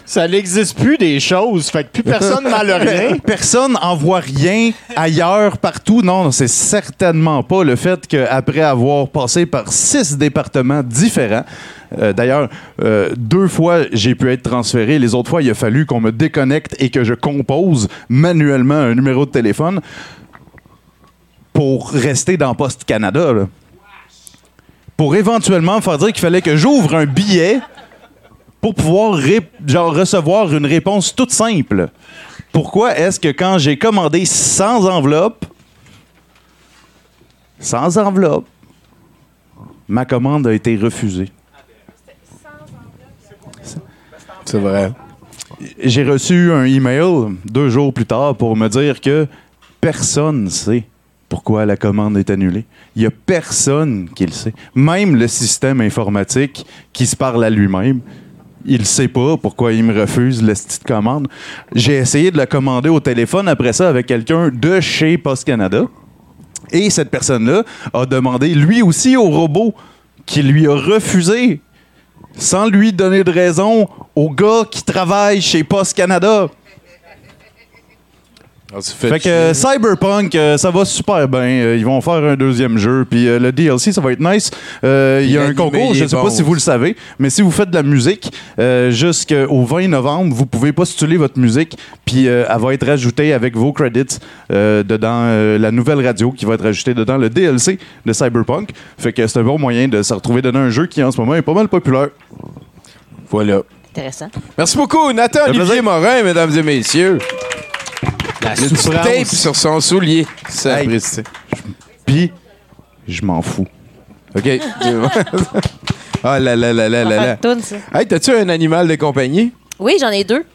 Ça n'existe plus des choses, fait que plus personne n'en a [laughs] rien. Personne envoie rien ailleurs, partout. Non, c'est certainement pas le fait qu'après avoir passé par six départements différents, euh, d'ailleurs, euh, deux fois, j'ai pu être transféré. Les autres fois, il a fallu qu'on me déconnecte et que je compose manuellement un numéro de téléphone pour rester dans Poste Canada. là. Pour éventuellement me faire dire qu'il fallait que j'ouvre un billet pour pouvoir genre, recevoir une réponse toute simple. Pourquoi est-ce que quand j'ai commandé sans enveloppe, sans enveloppe, ma commande a été refusée? C'est vrai. J'ai reçu un email deux jours plus tard pour me dire que personne ne sait pourquoi la commande est annulée. Il n'y a personne qui le sait. Même le système informatique qui se parle à lui-même, il sait pas pourquoi il me refuse la petite commande. J'ai essayé de la commander au téléphone après ça avec quelqu'un de chez Post Canada. Et cette personne-là a demandé lui aussi au robot qui lui a refusé sans lui donner de raison au gars qui travaille chez Post Canada. Fait que euh, Cyberpunk, euh, ça va super bien. Euh, ils vont faire un deuxième jeu. Puis euh, le DLC, ça va être nice. Euh, Il y a un concours, je ne sais bon pas si vous le savez, mais si vous faites de la musique, euh, jusqu'au 20 novembre, vous pouvez postuler votre musique. Puis euh, elle va être rajoutée avec vos credits euh, dedans euh, la nouvelle radio qui va être ajoutée dedans le DLC de Cyberpunk. Fait que c'est un bon moyen de se retrouver dans un jeu qui en ce moment est pas mal populaire. Voilà. Intéressant. Merci beaucoup, Nathan Olivier. Morin, mesdames et messieurs. La souffrance. tape sur son soulier. Ça Hey. Puis, je m'en fous. OK? [laughs] ah là là là là là là. Ça. Hey, t'as-tu un animal de compagnie? Oui, j'en ai deux.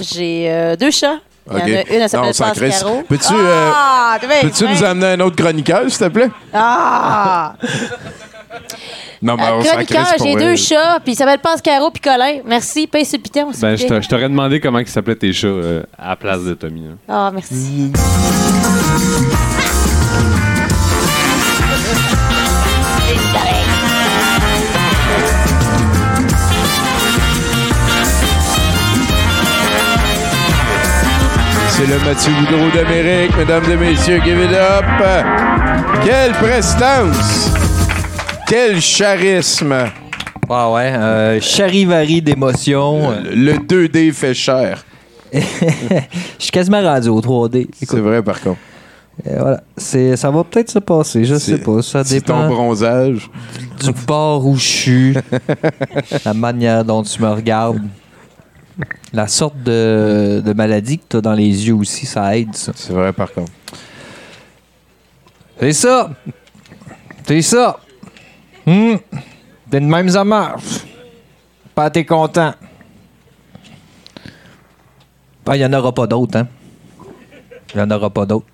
J'ai euh, deux chats. Il y en OK. a une, elle Non, s'appelle on s'en crisse. Pascaro. Peux-tu Ah, euh, peux-tu nous amener un autre chroniqueur, s'il te plaît? Ah! [laughs] Non, mais on s'en Chroniqueur, crisse pour j'ai deux chats, puis il s'appelle Pascaro puis Colin. Merci, paye sur le piton. s'il Ben, vous je plaît. t'a- je t'aurais demandé comment ils s'appelaient tes chats euh, à la place de Tommy. là. Ah, merci. C'est le Mathieu Boudreau d'Amérique, mesdames et messieurs, give it up! Quelle prestance! Quel charisme! Ouais, ouais. Euh, charivari d'émotions. Le 2D fait cher. [laughs] Je suis quasiment rendu au 3D. C'est vrai, par contre. Et voilà. C'est, ça va peut-être se passer, je sais pas. Ça C'est ton dépend bronzage. du bord où je suis, [laughs] la manière dont tu me regardes. La sorte de, de maladie que tu as dans les yeux aussi, ça aide, ça. C'est vrai, par contre. C'est ça. C'est ça. Hum. T'es de même, ça marche. Pas t'es content. Il n'y en aura pas d'autres, hein? Il n'y en aura pas d'autres.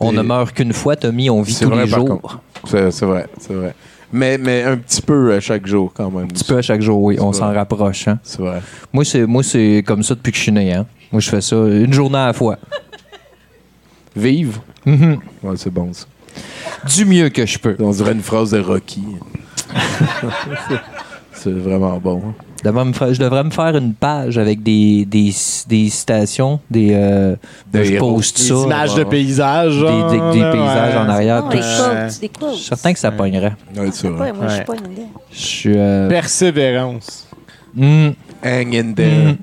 On Et- ne meurt qu'une fois, Tommy, on vit tous vrai, les jours. C'est vrai, c'est vrai. Mais, mais un petit peu à chaque jour, quand même. Un petit peu à chaque jour, oui. On s'en rapproche, hein? C'est vrai. Moi, c'est, moi, c'est comme ça depuis que je suis né, hein? Moi, je fais ça une journée à la fois. Vive? Mhm. Ouais, c'est bon, ça. Du mieux que je peux. On dirait une phrase de Rocky. [laughs] c'est vraiment bon. hein. Je devrais me faire, je devrais me faire une page avec des, des, des citations, des. Euh, Des je héros. poste Des ça. images de paysages. Des, genre, des- paysages ouais. en arrière. Non, tout des ça. quotes, des quotes. Je suis certain que ça pognerait. Ouais, c'est vrai. Ouais, moi, je suis Ouais. pas une idée. Je suis. euh, Persévérance. Hang in there.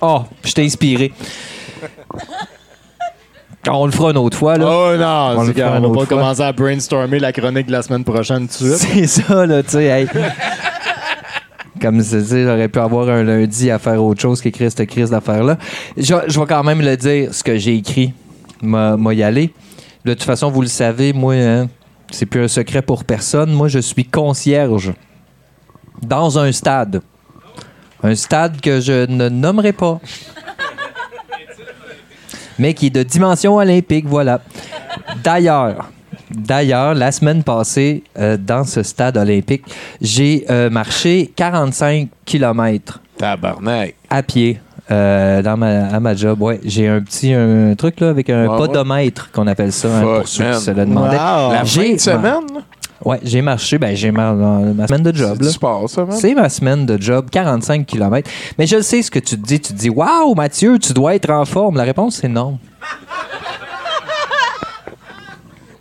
Oh, je t'ai inspiré. On le fera une autre fois, là. Oh On non, le c'est fera une va pas fois. commencer à brainstormer la chronique de la semaine prochaine tout de suite. C'est ça, là, tu sais. hey. Comme je dis, j'aurais pu avoir un lundi à faire autre chose qu'écrire cette crise d'affaires-là. Je, je vais quand même le dire, ce que j'ai écrit. M'a m'a y aller. De toute façon, vous le savez, moi, hein, c'est plus un secret pour personne. Moi, je suis concierge dans un stade. Un stade que je ne nommerai pas. Mais qui est de dimension olympique, voilà. D'ailleurs, D'ailleurs, la semaine passée, euh, dans ce stade olympique, j'ai euh, marché 45 km Tabarnak. à pied euh, dans ma, à ma job. Ouais, j'ai un petit un truc là avec un Ouais, ouais. podomètre qu'on appelle ça hein, pour ceux qui se le demandaient. Wow. La fin de semaine? Ouais, j'ai marché, ben j'ai mar- dans ma semaine de C'est job. du là. sport, ça? C'est ma semaine de job, 45 km. Mais je sais ce que tu te dis. Tu te dis, waouh, Mathieu, tu dois être en forme. La réponse, c'est non.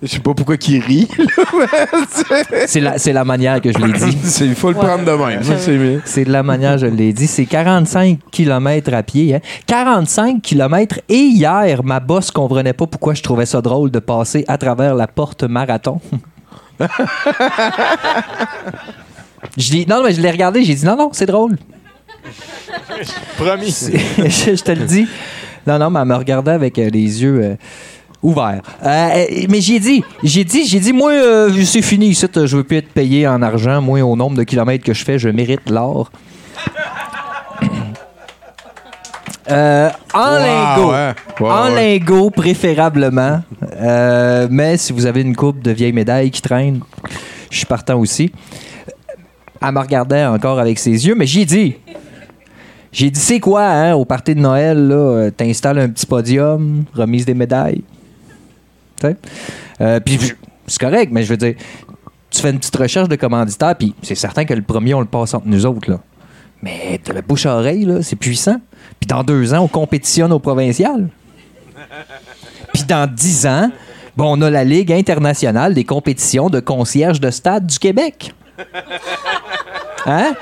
Je sais pas pourquoi qu'il rit. C'est la, c'est la manière que je l'ai dit. [laughs] C'est- Il faut le prendre de même. c'est. C'est de la manière, je l'ai dit. C'est 45 km à pied. Hein. 45 km. Et hier, ma boss comprenait pas pourquoi je trouvais ça drôle de passer à travers la porte marathon. [laughs] [laughs] je dis, non, mais je l'ai regardé. J'ai dit, non, non, c'est drôle. Promis. je, [laughs] je te le dis. Non, non, mais elle me regardait avec euh, les yeux euh, ouverts. Euh, mais j'ai dit, j'ai dit, j'ai dit, moi, c'est fini ici, je veux plus être payé en argent. Moi, au nombre de kilomètres que je fais, je mérite l'or. Euh, en Wow, lingot. ouais. Ouais, en ouais. lingot, préférablement. Euh, mais si vous avez une coupe de vieilles médailles qui traînent, je suis partant aussi. Elle me regardait encore avec ses yeux, mais j'ai dit. J'ai dit, c'est quoi, hein, au party de Noël, là, euh, t'installes un petit podium, remise des médailles. Tu sais? Euh, puis c'est correct, mais je veux dire, tu fais une petite recherche de commanditaire, puis c'est certain que le premier, on le passe entre nous autres, là. Mais de la bouche à oreille, là, c'est puissant. Puis dans deux ans, on compétitionne au provincial. [laughs] Puis dans dix ans, bon, on a la Ligue internationale des compétitions de concierges de stade du Québec. [laughs] Hein?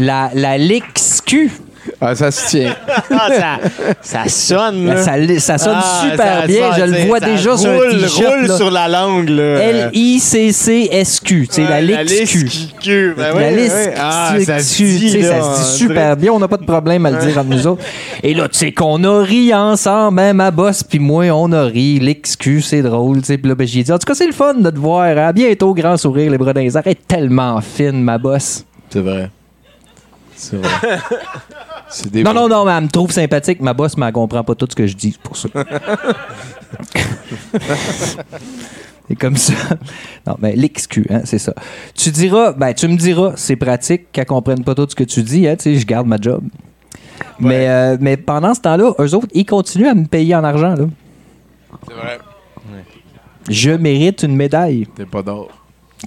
La, la LIXQ. Ah, ça se tient. Ah, ça, ça sonne, là. Ça, ça sonne Ah, super ça bien. sonne, Je le vois déjà sur un roule- roule là. sur la langue, là. L-I-C-C-S-Q. C'est la Ouais, la. LIXQ, ben la ouais, LIXQ. ouais. Ah, ça se dit, là, se super bien. On n'a pas de problème à le dire entre nous autres. Et là, tu sais qu'on a ri ensemble, hein, ma boss puis moi, on a ri. L'XQ, c'est drôle. Puis là, ben, j'ai dit, en tout cas, c'est le fun de te voir. hein. À bientôt, grand sourire, les bras dans les airs. Elle est tellement fine, ma boss. C'est vrai. C'est vrai. [laughs] C'est des Non, non, non, mais elle me trouve sympathique. Ma boss, mais elle comprend pas tout ce que je dis, c'est pour ça. c'est comme ça. Non, mais l'XQ, hein, c'est ça. Tu diras, ben, tu me diras, c'est pratique qu'elle comprenne pas tout ce que tu dis, hein, tu sais, je garde ma job. Mais, euh, mais pendant ce temps-là, eux autres, ils continuent à me payer en argent, là. C'est vrai. Je mérite une médaille. T'es pas d'or.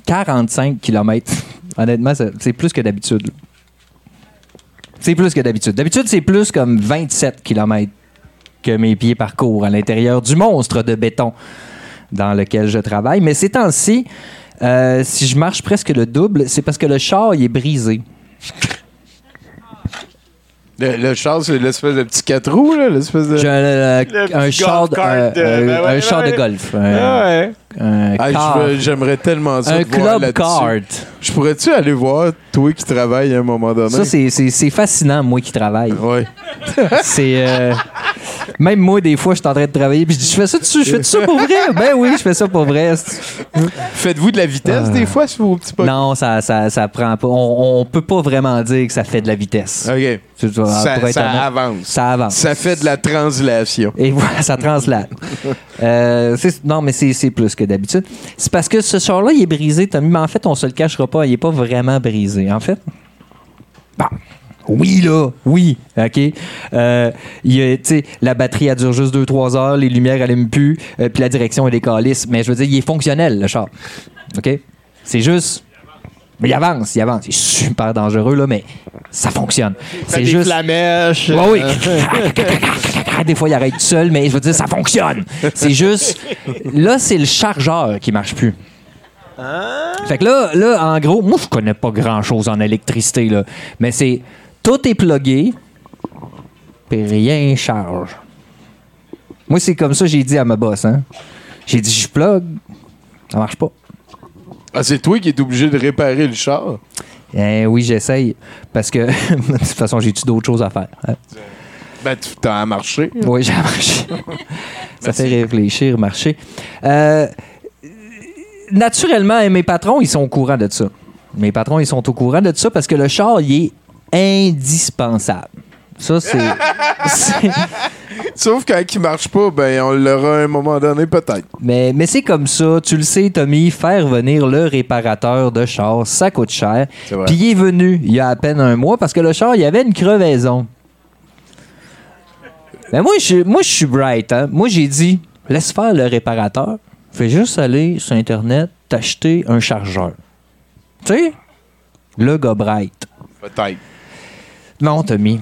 45 km. Honnêtement, c'est plus que d'habitude. C'est plus que d'habitude. D'habitude, c'est plus comme 27 km que mes pieds parcourent à l'intérieur du monstre de béton dans lequel je travaille. Mais ces temps-ci, euh, si je marche presque le double, c'est parce que le char il est brisé. Le, le char, c'est l'espèce de petit 4 roues, là, l'espèce de... J'ai un, euh, Le un petit char, de- euh, euh, euh, ben ouais, un char de golf. Ah Un, ouais. Un Ah, J'aimerais tellement ça. Un te club cart. Je pourrais-tu aller voir toi qui travailles à un moment donné? Ça, c'est- fascinant, moi qui travaille. Oui. [laughs] c'est. euh, Même moi, des fois, je suis en train de travailler, puis je dis, je fais ça, dessus, je fais ça pour vrai? Ben oui, je fais ça pour vrai. Faites-vous de la vitesse des fois sur vos petits potes? Non, ça, ça, ça prend pas. On, on peut pas vraiment dire que ça fait de la vitesse. OK. Ça, avance. Ça avance. Ça fait de la translation. Et voilà, ça translate. [laughs] Euh, non, mais c'est c'est plus que d'habitude. C'est parce que ce char-là, il est brisé, Tommy, mais en fait, on se le cachera pas, il est pas vraiment brisé. En fait, bon, oui, là, oui, OK. Euh, la batterie, elle dure juste 2-3 heures, les lumières, n'aiment plus, euh, puis la direction, elle est calisse. Mais je veux dire, il est fonctionnel, le char. OK? C'est juste. Mais il avance, il avance. Il est super dangereux, là, mais ça fonctionne. C'est juste. flamèches. Ouais, oui. [laughs] [laughs] Des fois, il arrête tout seul, mais je veux dire, ça fonctionne. C'est juste. Là, c'est le chargeur qui marche plus. Fait que là, là, en gros, moi, je connais pas grand-chose en électricité, là. Mais c'est. Tout est plugué, puis rien charge. Moi, c'est comme ça que j'ai dit à ma boss, hein. J'ai dit, je plug, ça marche pas. Ah, c'est toi qui es obligé de réparer le char? Eh oui, j'essaye. Parce que, [laughs] de toute façon, j'ai-tu d'autres choses à faire? hein? Ben, tu t'as marché. Oui, j'ai marché. [laughs] Ça fait réfléchir, marcher. Euh, naturellement, mes patrons, ils sont au courant de ça. Mes patrons, ils sont au courant de ça parce que le char, il est indispensable. Ça, c'est. [laughs] Sauf quand il marche pas, ben, on l'aura à un moment donné, peut-être. Mais, mais c'est comme ça. Tu le sais, Tommy, faire venir le réparateur de char, ça coûte cher. Puis il est venu il y a à peine un mois parce que le char, il y avait une crevaison. Mais moi, je, moi, je suis bright. Hein? Moi, j'ai dit, laisse faire le réparateur. Fais juste aller sur Internet, t'acheter un chargeur. Tu sais? Le gars bright. Peut-être. Non, Tommy.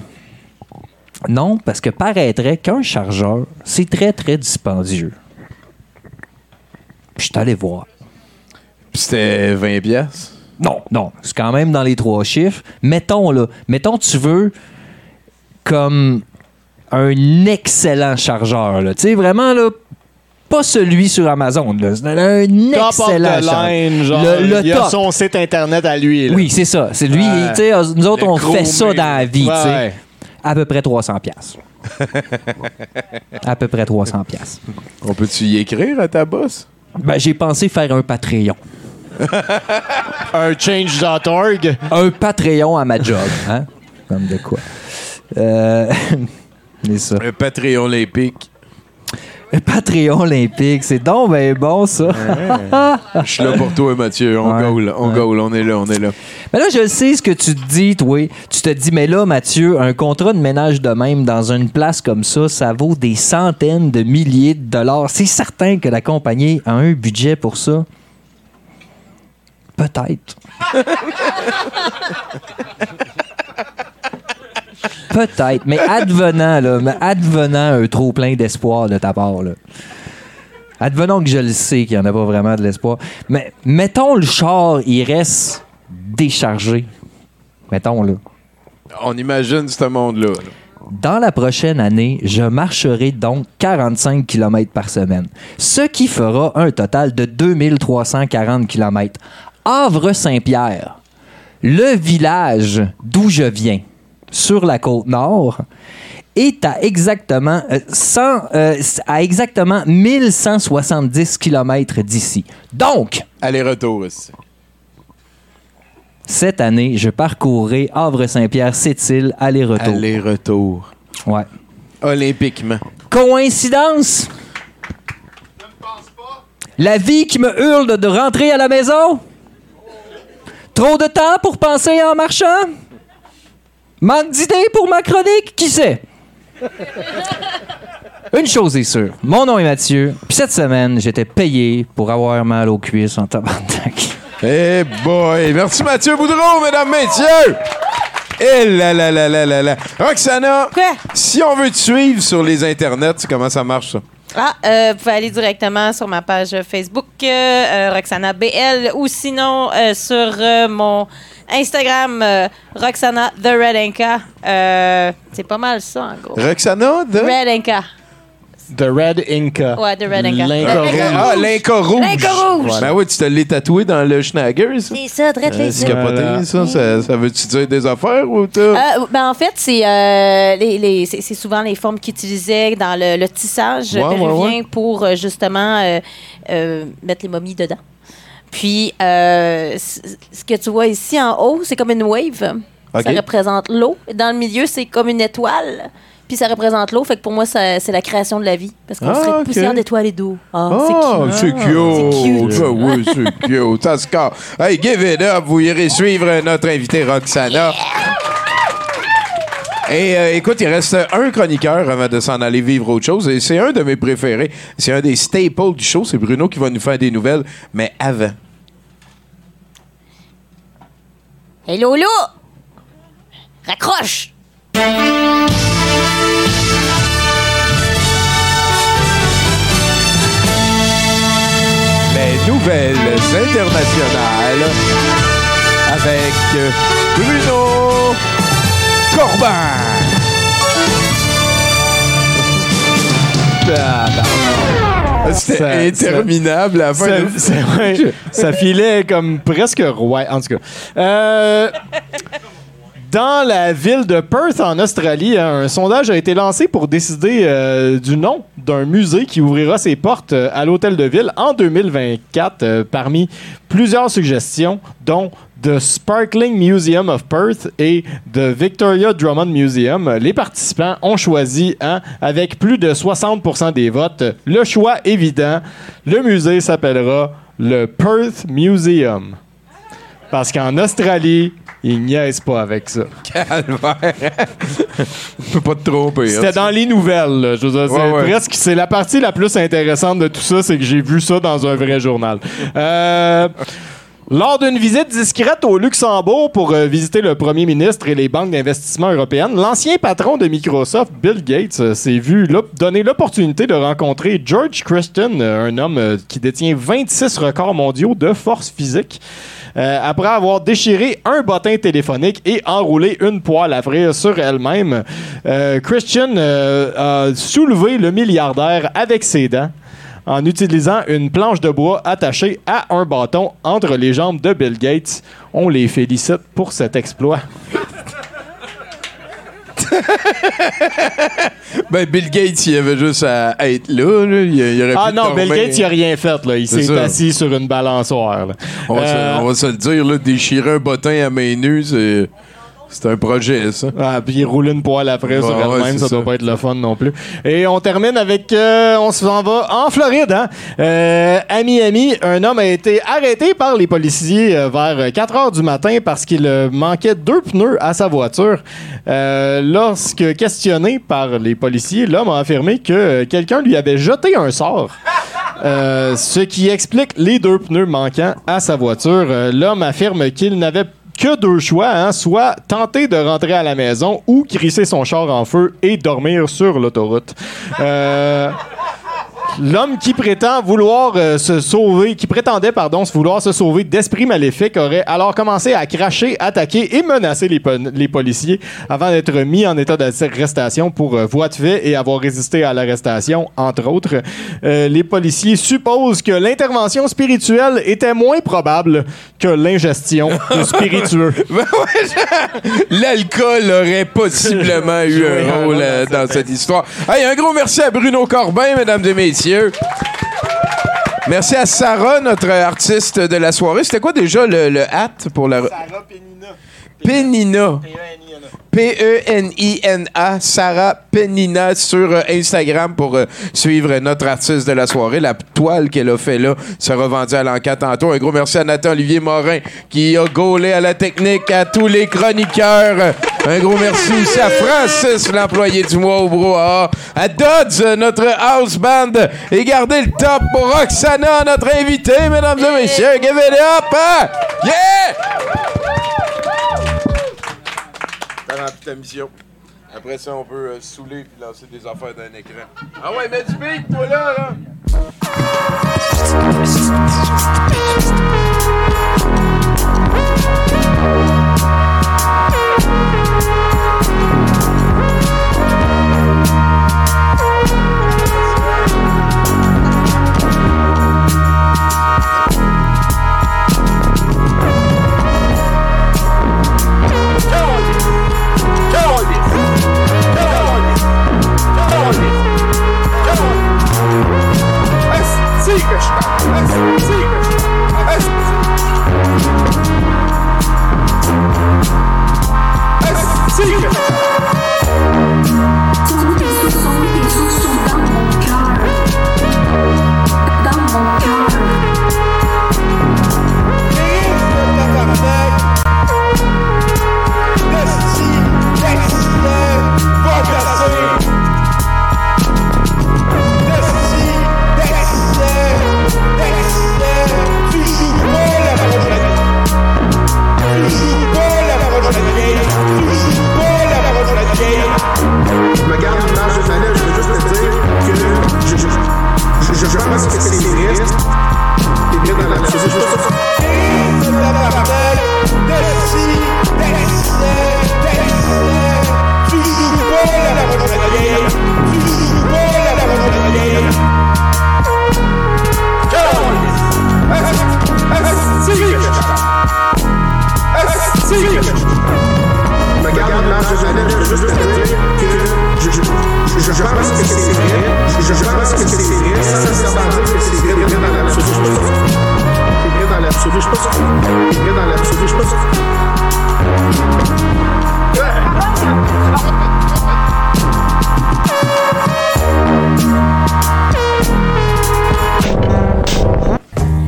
Non, parce que paraîtrait qu'un chargeur, c'est très, très dispendieux. Puis je suis allé voir. Puis c'était 20 pièces. Non, non, c'est quand même dans les trois chiffres. Mettons, là, mettons, tu veux comme un excellent chargeur, là. Tu sais, vraiment, là, pas celui sur Amazon, là. C'est Un Top excellent line, genre. Le, le il a top. son site internet à lui. là. Oui, c'est ça. C'est lui, Ouais. tu sais, nous autres, Le on fait ça dans la vie, tu sais. Ouais. À peu près 300 pièces. [laughs] à peu près 300 pièces. On peut-tu y écrire à ta boss? Ben, j'ai pensé faire un Patreon. [laughs] un change.org. Un Patreon à ma job, hein? [laughs] Comme de quoi. Euh, ça. Un Patreon olympique. [laughs] Patreon olympique, c'est donc ben bon, ça. Je suis là pour toi, Mathieu. On Ouais. goal, on Ouais. goal, on est là, on est là. Mais là, je sais ce que tu te dis, toi. Tu te dis, mais là, Mathieu, un contrat de ménage de même dans une place comme ça, ça vaut des centaines de milliers de dollars. C'est certain que la compagnie a un budget pour ça. Peut-être. [laughs] Peut-être, mais advenant, là, mais advenant un trop plein d'espoir de ta part, là. Advenant que je le sais qu'il n'y en a pas vraiment de l'espoir. Mais mettons le char, il reste déchargé. Mettons, là. On imagine ce monde-là. là. Dans la prochaine année, je marcherai donc 45 km par semaine, ce qui fera un total de 2340 km. Havre-Saint-Pierre, le village d'où je viens, sur la côte nord, est à exactement, euh, 100, euh, à exactement 1170 km d'ici. Donc, Aller-retour aussi. cette année, je parcourrai Havre-Saint-Pierre-Sept-Îles, aller-retour. Aller-retour. Ouais. Olympiquement. Coïncidence? La vie qui me hurle de- de rentrer à la maison? Trop de temps pour penser en marchant? Manque d'idées pour ma chronique? Qui sait? Une chose est sûre, mon nom est Mathieu, puis cette semaine, j'étais payé pour avoir mal aux cuisses en tabarnak. Eh boy! Merci Mathieu Boudreau, mesdames, messieurs! Eh là là là là là là! Roxana! Si on veut te suivre sur les internets, comment ça marche ça? Ah, euh, vous pouvez aller directement sur ma page Facebook, euh, euh, Roxana BL, ou sinon euh, sur euh, mon Instagram, euh, Roxana The Red Inca. Euh, c'est pas mal ça, en gros. Roxana de. Red Inca. The Red Inca. Ouais, The Red Inca. L'Inca rouge. Ah, l'Inca rouge! L'Inca rouge. Ben oui, tu te l'es tatoué dans le Schnagger, ça? C'est ça, très Euh, C'est capoté, ça? Ça, ça veut-tu dire des affaires ou t'as. Euh, ben en fait, c'est euh, les, les- c'est souvent les formes qu'ils utilisaient dans le, le tissage Ouais, péruvien ouais. pour euh, justement euh, euh, mettre les momies dedans. Puis, euh, ce que tu vois ici en haut, c'est comme une wave. OK. Ça représente l'eau. Dans le milieu, c'est comme une étoile. Puis ça représente l'eau. Fait que pour moi, ça- c'est la création de la vie. Parce qu'on Ah, serait OK. poussière d'étoiles et d'eau. Ah, Ah, c'est c'est cute. cute. C'est cute. Ah oui, c'est cute. Ça se casse. Hey, give it up. Vous irez suivre notre invité Roxana. Et euh, écoute, il reste un chroniqueur avant de s'en aller vivre autre chose. Et c'est un de mes préférés. C'est un des staples du show. C'est Bruno qui va nous faire des nouvelles. Mais avant. Hey Lolo! Raccroche! Les nouvelles internationales avec euh, Bruno Corbin. C'était Ça- interminable à la fin. Ça, de- ça- ouais, ça filait comme presque roi. En tout cas. Euh, dans la ville de Perth, en Australie, un sondage a été lancé pour décider euh, du nom d'un musée qui ouvrira ses portes euh, à l'hôtel de ville en 2024, euh, parmi plusieurs suggestions, dont The Sparkling Museum of Perth et The Victoria Drummond Museum. Les participants ont choisi, hein, avec plus de 60% des votes, le choix évident. Le musée s'appellera le Perth Museum. Parce qu'en Australie, ils niaisent pas avec ça. Calvaire. On peut pas te tromper. C'était hein. dans les nouvelles. là. Je veux dire, c'est Ouais, ouais. presque c'est la partie la plus intéressante de tout ça, c'est que j'ai vu ça dans un vrai journal. Euh, Lors d'une visite discrète au Luxembourg pour euh, visiter le premier ministre et les banques d'investissement européennes, l'ancien patron de Microsoft, Bill Gates, euh, s'est vu l'op- donner l'opportunité de rencontrer George Christian, euh, un homme euh, qui détient 26 records mondiaux de force physique. Euh, après avoir déchiré un bottin téléphonique et enroulé une poêle à frire sur elle-même, euh, Christian euh, a soulevé le milliardaire avec ses dents en utilisant une planche de bois attachée à un bâton entre les jambes de Bill Gates. On les félicite pour cet exploit. [laughs] [laughs] Ben, Bill Gates, il avait juste à être là. là. Il, il aurait Ah pu non. Bill Gates, il a rien fait. Là. Il s'est assis sur une balançoire. On va, Euh, se, on va se le dire, là, déchirer un bottin à main nue, c'est, c'est un projet, ça. Ah, puis il roule une poêle après sur ouais, elle-même, ça, doit pas être le fun non plus. Et on termine avec, euh, on s'en va en Floride, hein? Euh, à Miami, un homme a été arrêté par les policiers euh, vers 4 heures du matin parce qu'il manquait deux pneus à sa voiture. Lorsque questionné par les policiers, l'homme a affirmé que quelqu'un lui avait jeté un sort ce qui explique les deux pneus manquants à sa voiture. L'homme affirme qu'il n'avait que deux choix, hein, soit tenter de rentrer à la maison ou crisser son char en feu et dormir sur l'autoroute. Euh, L'homme qui prétend vouloir euh, se sauver, qui prétendait, pardon, se vouloir se sauver d'esprit maléfique aurait alors commencé à cracher, attaquer et menacer les, policiers avant d'être mis en état d'arrestation pour euh, voie de fait et avoir résisté à l'arrestation, entre autres. Euh, les policiers supposent que l'intervention spirituelle était moins probable que l'ingestion de [laughs] spiritueux. [laughs] Ben ouais, L'alcool aurait possiblement eu [laughs] un rôle dans cette histoire. Hey, un gros merci à Bruno Corbin, mesdames et messieurs. Merci à Sarah, notre artiste de la soirée. C'était quoi déjà le, le hat pour la. Sarah Penina. P-E-N-I-N-A, Sarah Penina sur euh, Instagram pour euh, suivre notre artiste de la soirée. La toile qu'elle a fait là sera vendue à l'enquête tantôt. Un gros merci à Nathan-Olivier Morin qui a gaulé à la technique, à tous les chroniqueurs. Un gros merci aussi à Francis, l'employé du mois au brouhaha, à Dodds, notre house band, et gardez le top pour Roxana, notre invitée, mesdames et messieurs. Give it up! hein? Yeah! Ta mission. Après ça, on peut euh, saouler et lancer des affaires d'un écran. Ah ouais, mets du beat, toi là! là. Je je, je, je pense que c'est triste. T'es bien dans la je veux juste Je me garde une marge de manœuvre, je veux juste te dire que je, je, je, je pense que c'est vrai. Je, je pense que c'est vrai. Ça, ça veut pas dire que c'est vrai, vrai dans l'absolu. Je pense que c'est vrai dans l'absolu. Je pense que c'est vrai dans l'absolu. Je pense que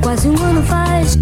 Quase um ano faz.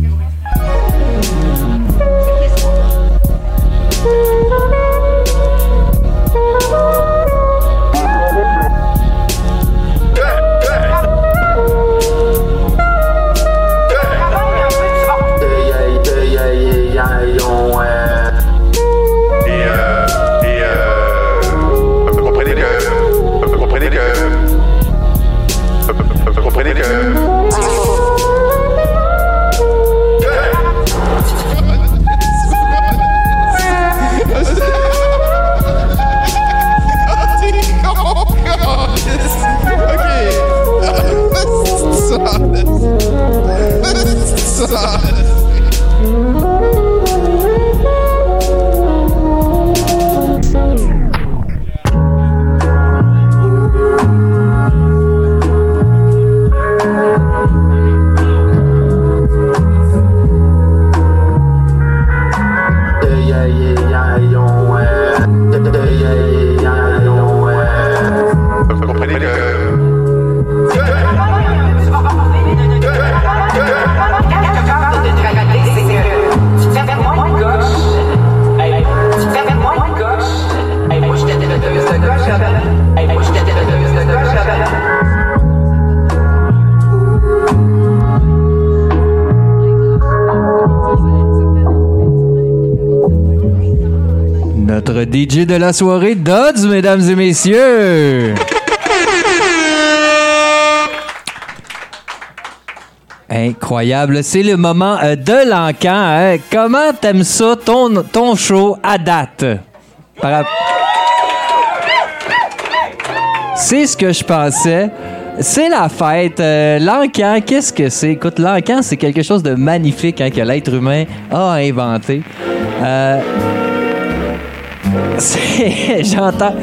DJ de la soirée, Dodds, mesdames et messieurs. Incroyable, c'est le moment euh, de l'encan. hein. Comment t'aimes ça, ton, ton show à date? C'est ce que je pensais. C'est la fête. Euh, qu'est-ce que c'est? Écoute, l'encan, c'est quelque chose de magnifique hein, que l'être humain a inventé. Euh, [laughs] J'entends.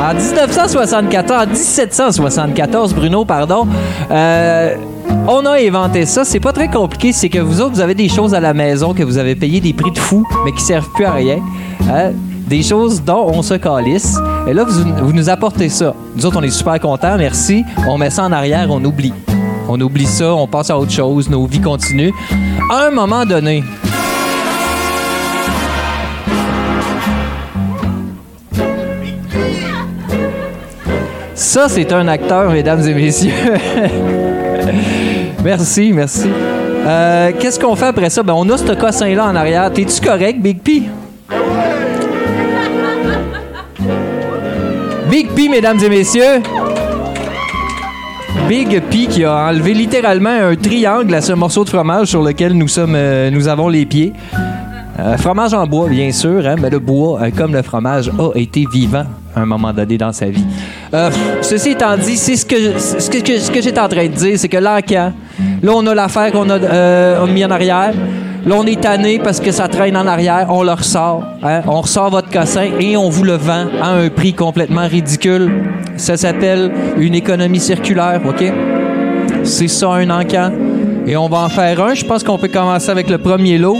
En 1974, en 1774, Bruno, pardon, euh, on a inventé ça. C'est pas très compliqué. C'est que vous autres, vous avez des choses à la maison que vous avez payé des prix de fou, mais qui servent plus à rien. Hein? Des choses dont on se calisse. Et là, vous, vous nous apportez ça. Nous autres, on est super contents. Merci. On met ça en arrière, on oublie. On oublie ça, on passe à autre chose, nos vies continuent. À un moment donné, Ça, c'est un acteur, mesdames et messieurs. [laughs] merci, merci. Euh, Qu'est-ce qu'on fait après ça? Ben, on a ce cossin-là en arrière. T'es-tu correct, Big P? Big P, mesdames et messieurs. Big P qui a enlevé littéralement un triangle à ce morceau de fromage sur lequel nous, sommes, euh, nous avons les pieds. Euh, fromage en bois, bien sûr, hein, mais le bois, euh, comme le fromage, a été vivant à un moment donné dans sa vie. Euh, ceci étant dit, c'est ce que, ce que, ce que j'étais en train de dire, c'est que l'encan, là, on a l'affaire qu'on a, euh, mis en arrière. Là, on est tanné parce que ça traîne en arrière. On le ressort. hein? On ressort votre cossin et on vous le vend à un prix complètement ridicule. Ça s'appelle une économie circulaire, OK? C'est ça, un encan. Et on va en faire un. Je pense qu'on peut commencer avec le premier lot.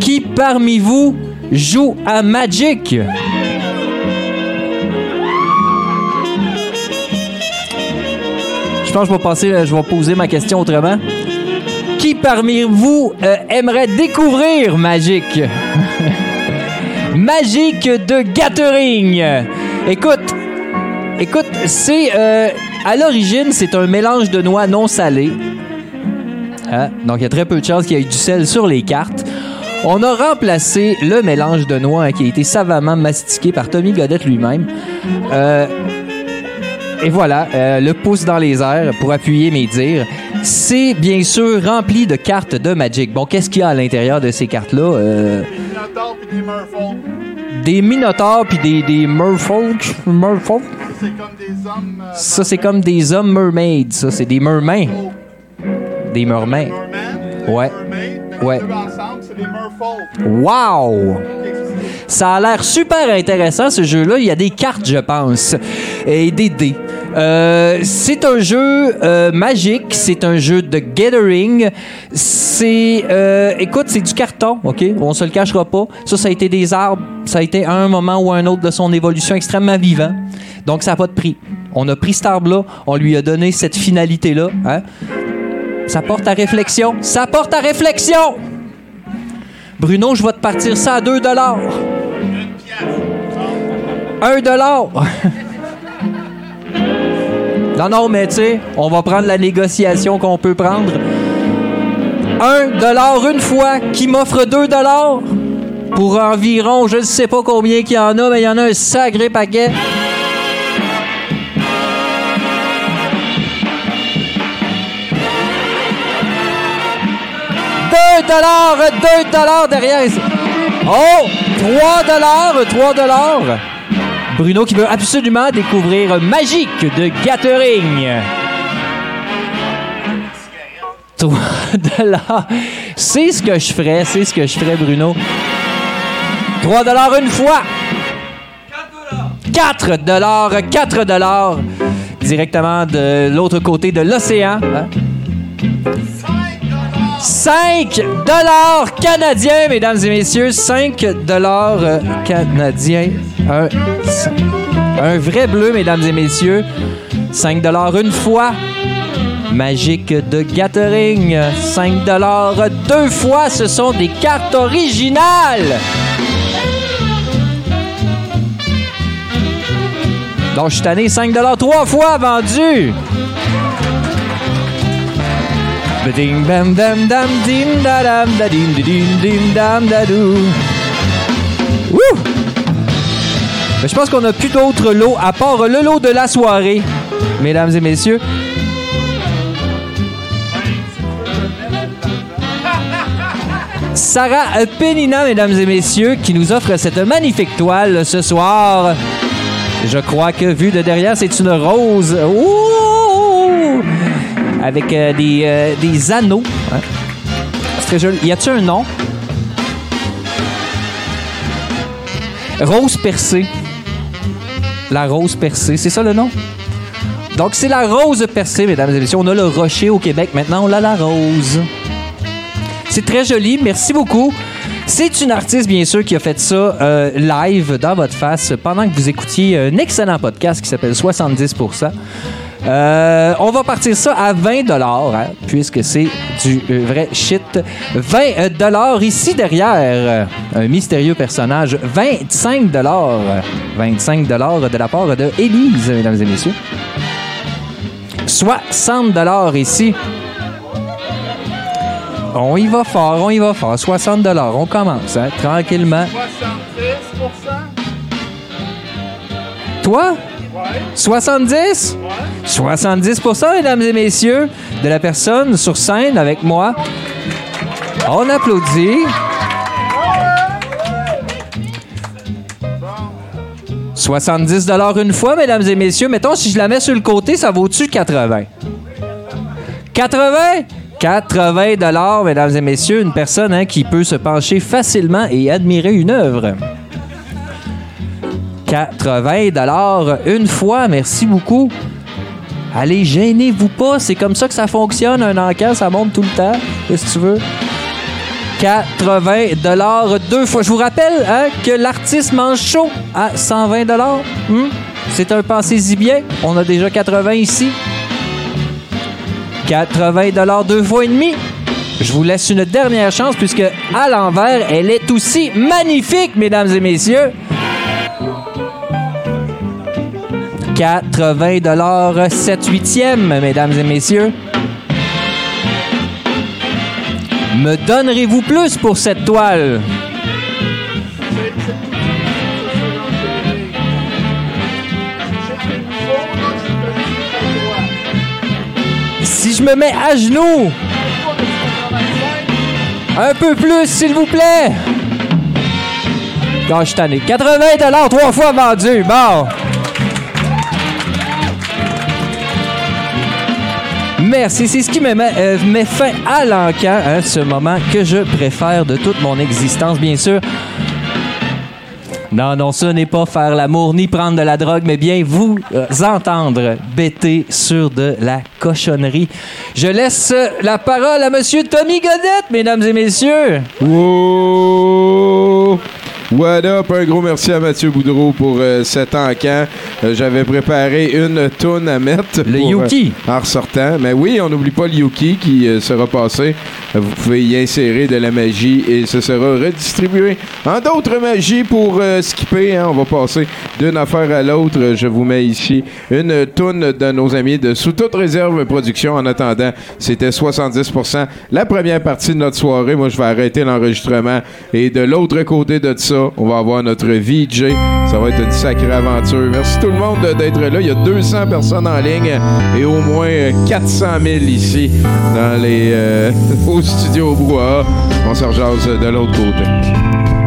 Qui parmi vous joue à Magic? Je pense que je vais passer, vais poser ma question autrement. Qui parmi vous euh, aimerait découvrir Magic? [laughs] Magic de Gathering. Écoute, écoute, c'est euh, à l'origine c'est un mélange de noix non salées. Hein? Donc il y a très peu de chances qu'il y ait du sel sur les cartes. On a remplacé le mélange de noix qui a été savamment mastiqué par Tommy Godette lui-même. Euh, et voilà, euh, le pouce dans les airs pour appuyer mes dires. C'est bien sûr rempli de cartes de Magic. Bon, qu'est-ce qu'il y a à l'intérieur de ces cartes-là? Euh, des Minotaurs puis des, des Merfolk. Merfolk? Ça, c'est comme des hommes mermaids. Ça, c'est des mermaids. Des mermaids. Ouais. Ouais. Wow! Ça a l'air super intéressant ce jeu-là. Il y a des cartes, je pense, et des dés. Euh, c'est un jeu euh, magique, c'est un jeu de gathering. C'est, euh, écoute, c'est du carton, ok? On se le cachera pas. Ça, ça a été des arbres. Ça a été à un moment ou à un autre de son évolution extrêmement vivant. Donc, ça n'a pas de prix. On a pris cet arbre-là, on lui a donné cette finalité-là. Hein? Ça porte à réflexion. Ça porte à réflexion. Bruno, je vais te partir ça à 2 dollars. 1 dollar. non, non, mais tu sais, on va prendre la négociation qu'on peut prendre. 1 dollar une fois qui m'offre 2 dollars pour environ, je ne sais pas combien qu'il y en a, mais il y en a un sacré paquet. Deux dollars, 2 dollars derrière. Oh, 3 dollars, 3 dollars. Bruno qui veut absolument découvrir Magique de Gathering. 3 [laughs] dollars. C'est ce que je ferais, c'est ce que je ferais, Bruno. 3 dollars une fois. 4 dollars, 4 dollars. Directement de l'autre côté de l'océan. hein. 5 dollars canadiens, mesdames et messieurs. 5 dollars euh, canadiens. Un, vrai bleu, mesdames et messieurs. 5 dollars une fois. Magique de Gathering. 5 dollars deux fois. Ce sont des cartes originales. Donc, je suis tanné 5 dollars trois fois vendu. Je pense qu'on n'a plus d'autres lots à part le lot de la soirée, mesdames et messieurs. Sarah Penina, mesdames et messieurs, qui nous offre cette magnifique toile ce soir. Je crois que vu de derrière, c'est une rose. Ouh! Avec euh, des, euh, des anneaux. C'est très joli. Y a-t-il un nom? Rose percée. La rose percée, c'est ça le nom? Donc, c'est la rose percée, mesdames et messieurs. On a le rocher au Québec. Maintenant, on a la rose. C'est très joli. Merci beaucoup. C'est une artiste, bien sûr, qui a fait ça euh, live dans votre face pendant que vous écoutiez un excellent podcast qui s'appelle 70 Euh, on va partir ça à 20 hein, puisque c'est du euh, vrai shit. 20 dollars ici derrière, euh, un mystérieux personnage. 25 dollars, 25 dollars de la part de Élise, mesdames et messieurs. 60 dollars ici. On y va fort, on y va fort. 60 dollars, on commence, hein, tranquillement. 70%? Toi? 70? 70% mesdames et messieurs, de la personne sur scène avec moi. On applaudit. 70 dollars une fois, mesdames et messieurs. Mettons, si je la mets sur le côté, ça vaut-tu 80? 80? 80 dollars, mesdames et messieurs, une personne hein, qui peut se pencher facilement et admirer une œuvre. 80 dollars une fois, merci beaucoup. Allez, gênez-vous pas, c'est comme ça que ça fonctionne, un encan, ça monte tout le temps, qu'est-ce que tu veux? 80 dollars deux fois. Je vous rappelle hein, que l'artiste mange chaud à 120 dollars. C'est un pensez-y bien. On a déjà 80 ici. 80 dollars deux fois et demi. Je vous laisse une dernière chance puisque à l'envers, elle est aussi magnifique, mesdames et messieurs. 80 dollars 7 huitièmes, mesdames et messieurs. Me donnerez-vous plus pour cette toile? Si je me mets à genoux, un peu plus, s'il vous plaît. Quand je suis tanné. 80 dollars trois fois vendu. Bon. Merci, c'est ce qui me met, euh, met fin à l'encan, hein, ce moment que je préfère de toute mon existence, bien sûr. Non, non, ce n'est pas faire l'amour ni prendre de la drogue, mais bien vous euh, entendre bêter sur de la cochonnerie. Je laisse la parole à Monsieur Tommy Godette, mesdames et messieurs. What up? Un gros merci à Mathieu Boudreau pour euh, cet encan. Euh, J'avais préparé une toune à mettre. Le pour, Yuki. euh, en ressortant. Mais oui, on n'oublie pas le Yuki qui sera passé. Vous pouvez y insérer de la magie et ce sera redistribué en d'autres magies pour skipper. hein. On va passer d'une affaire à l'autre. Je vous mets ici une toune de nos amis de Sous toute réserve production. En attendant, c'était 70% la première partie de notre soirée. Moi, je vais arrêter l'enregistrement. Et de l'autre côté de ça, on va avoir notre VJ. Ça va être une sacrée aventure. Merci tout le monde d'être là. Il y a 200 personnes en ligne et au moins euh, 400 000 ici dans les, euh, [laughs] au studio Brouhaha. On se rejase de l'autre côté.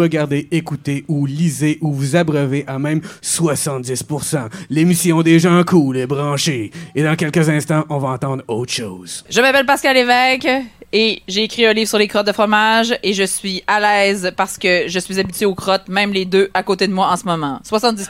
Regardez, écoutez ou lisez ou vous abreuvez à même 70%. L'émission des gens cool et branchés. Et dans quelques instants, on va entendre autre chose. Je m'appelle Pascal Lévesque et j'ai écrit un livre sur les crottes de fromage et je suis à l'aise parce que je suis habituée aux crottes, même les deux à côté de moi en ce moment. 70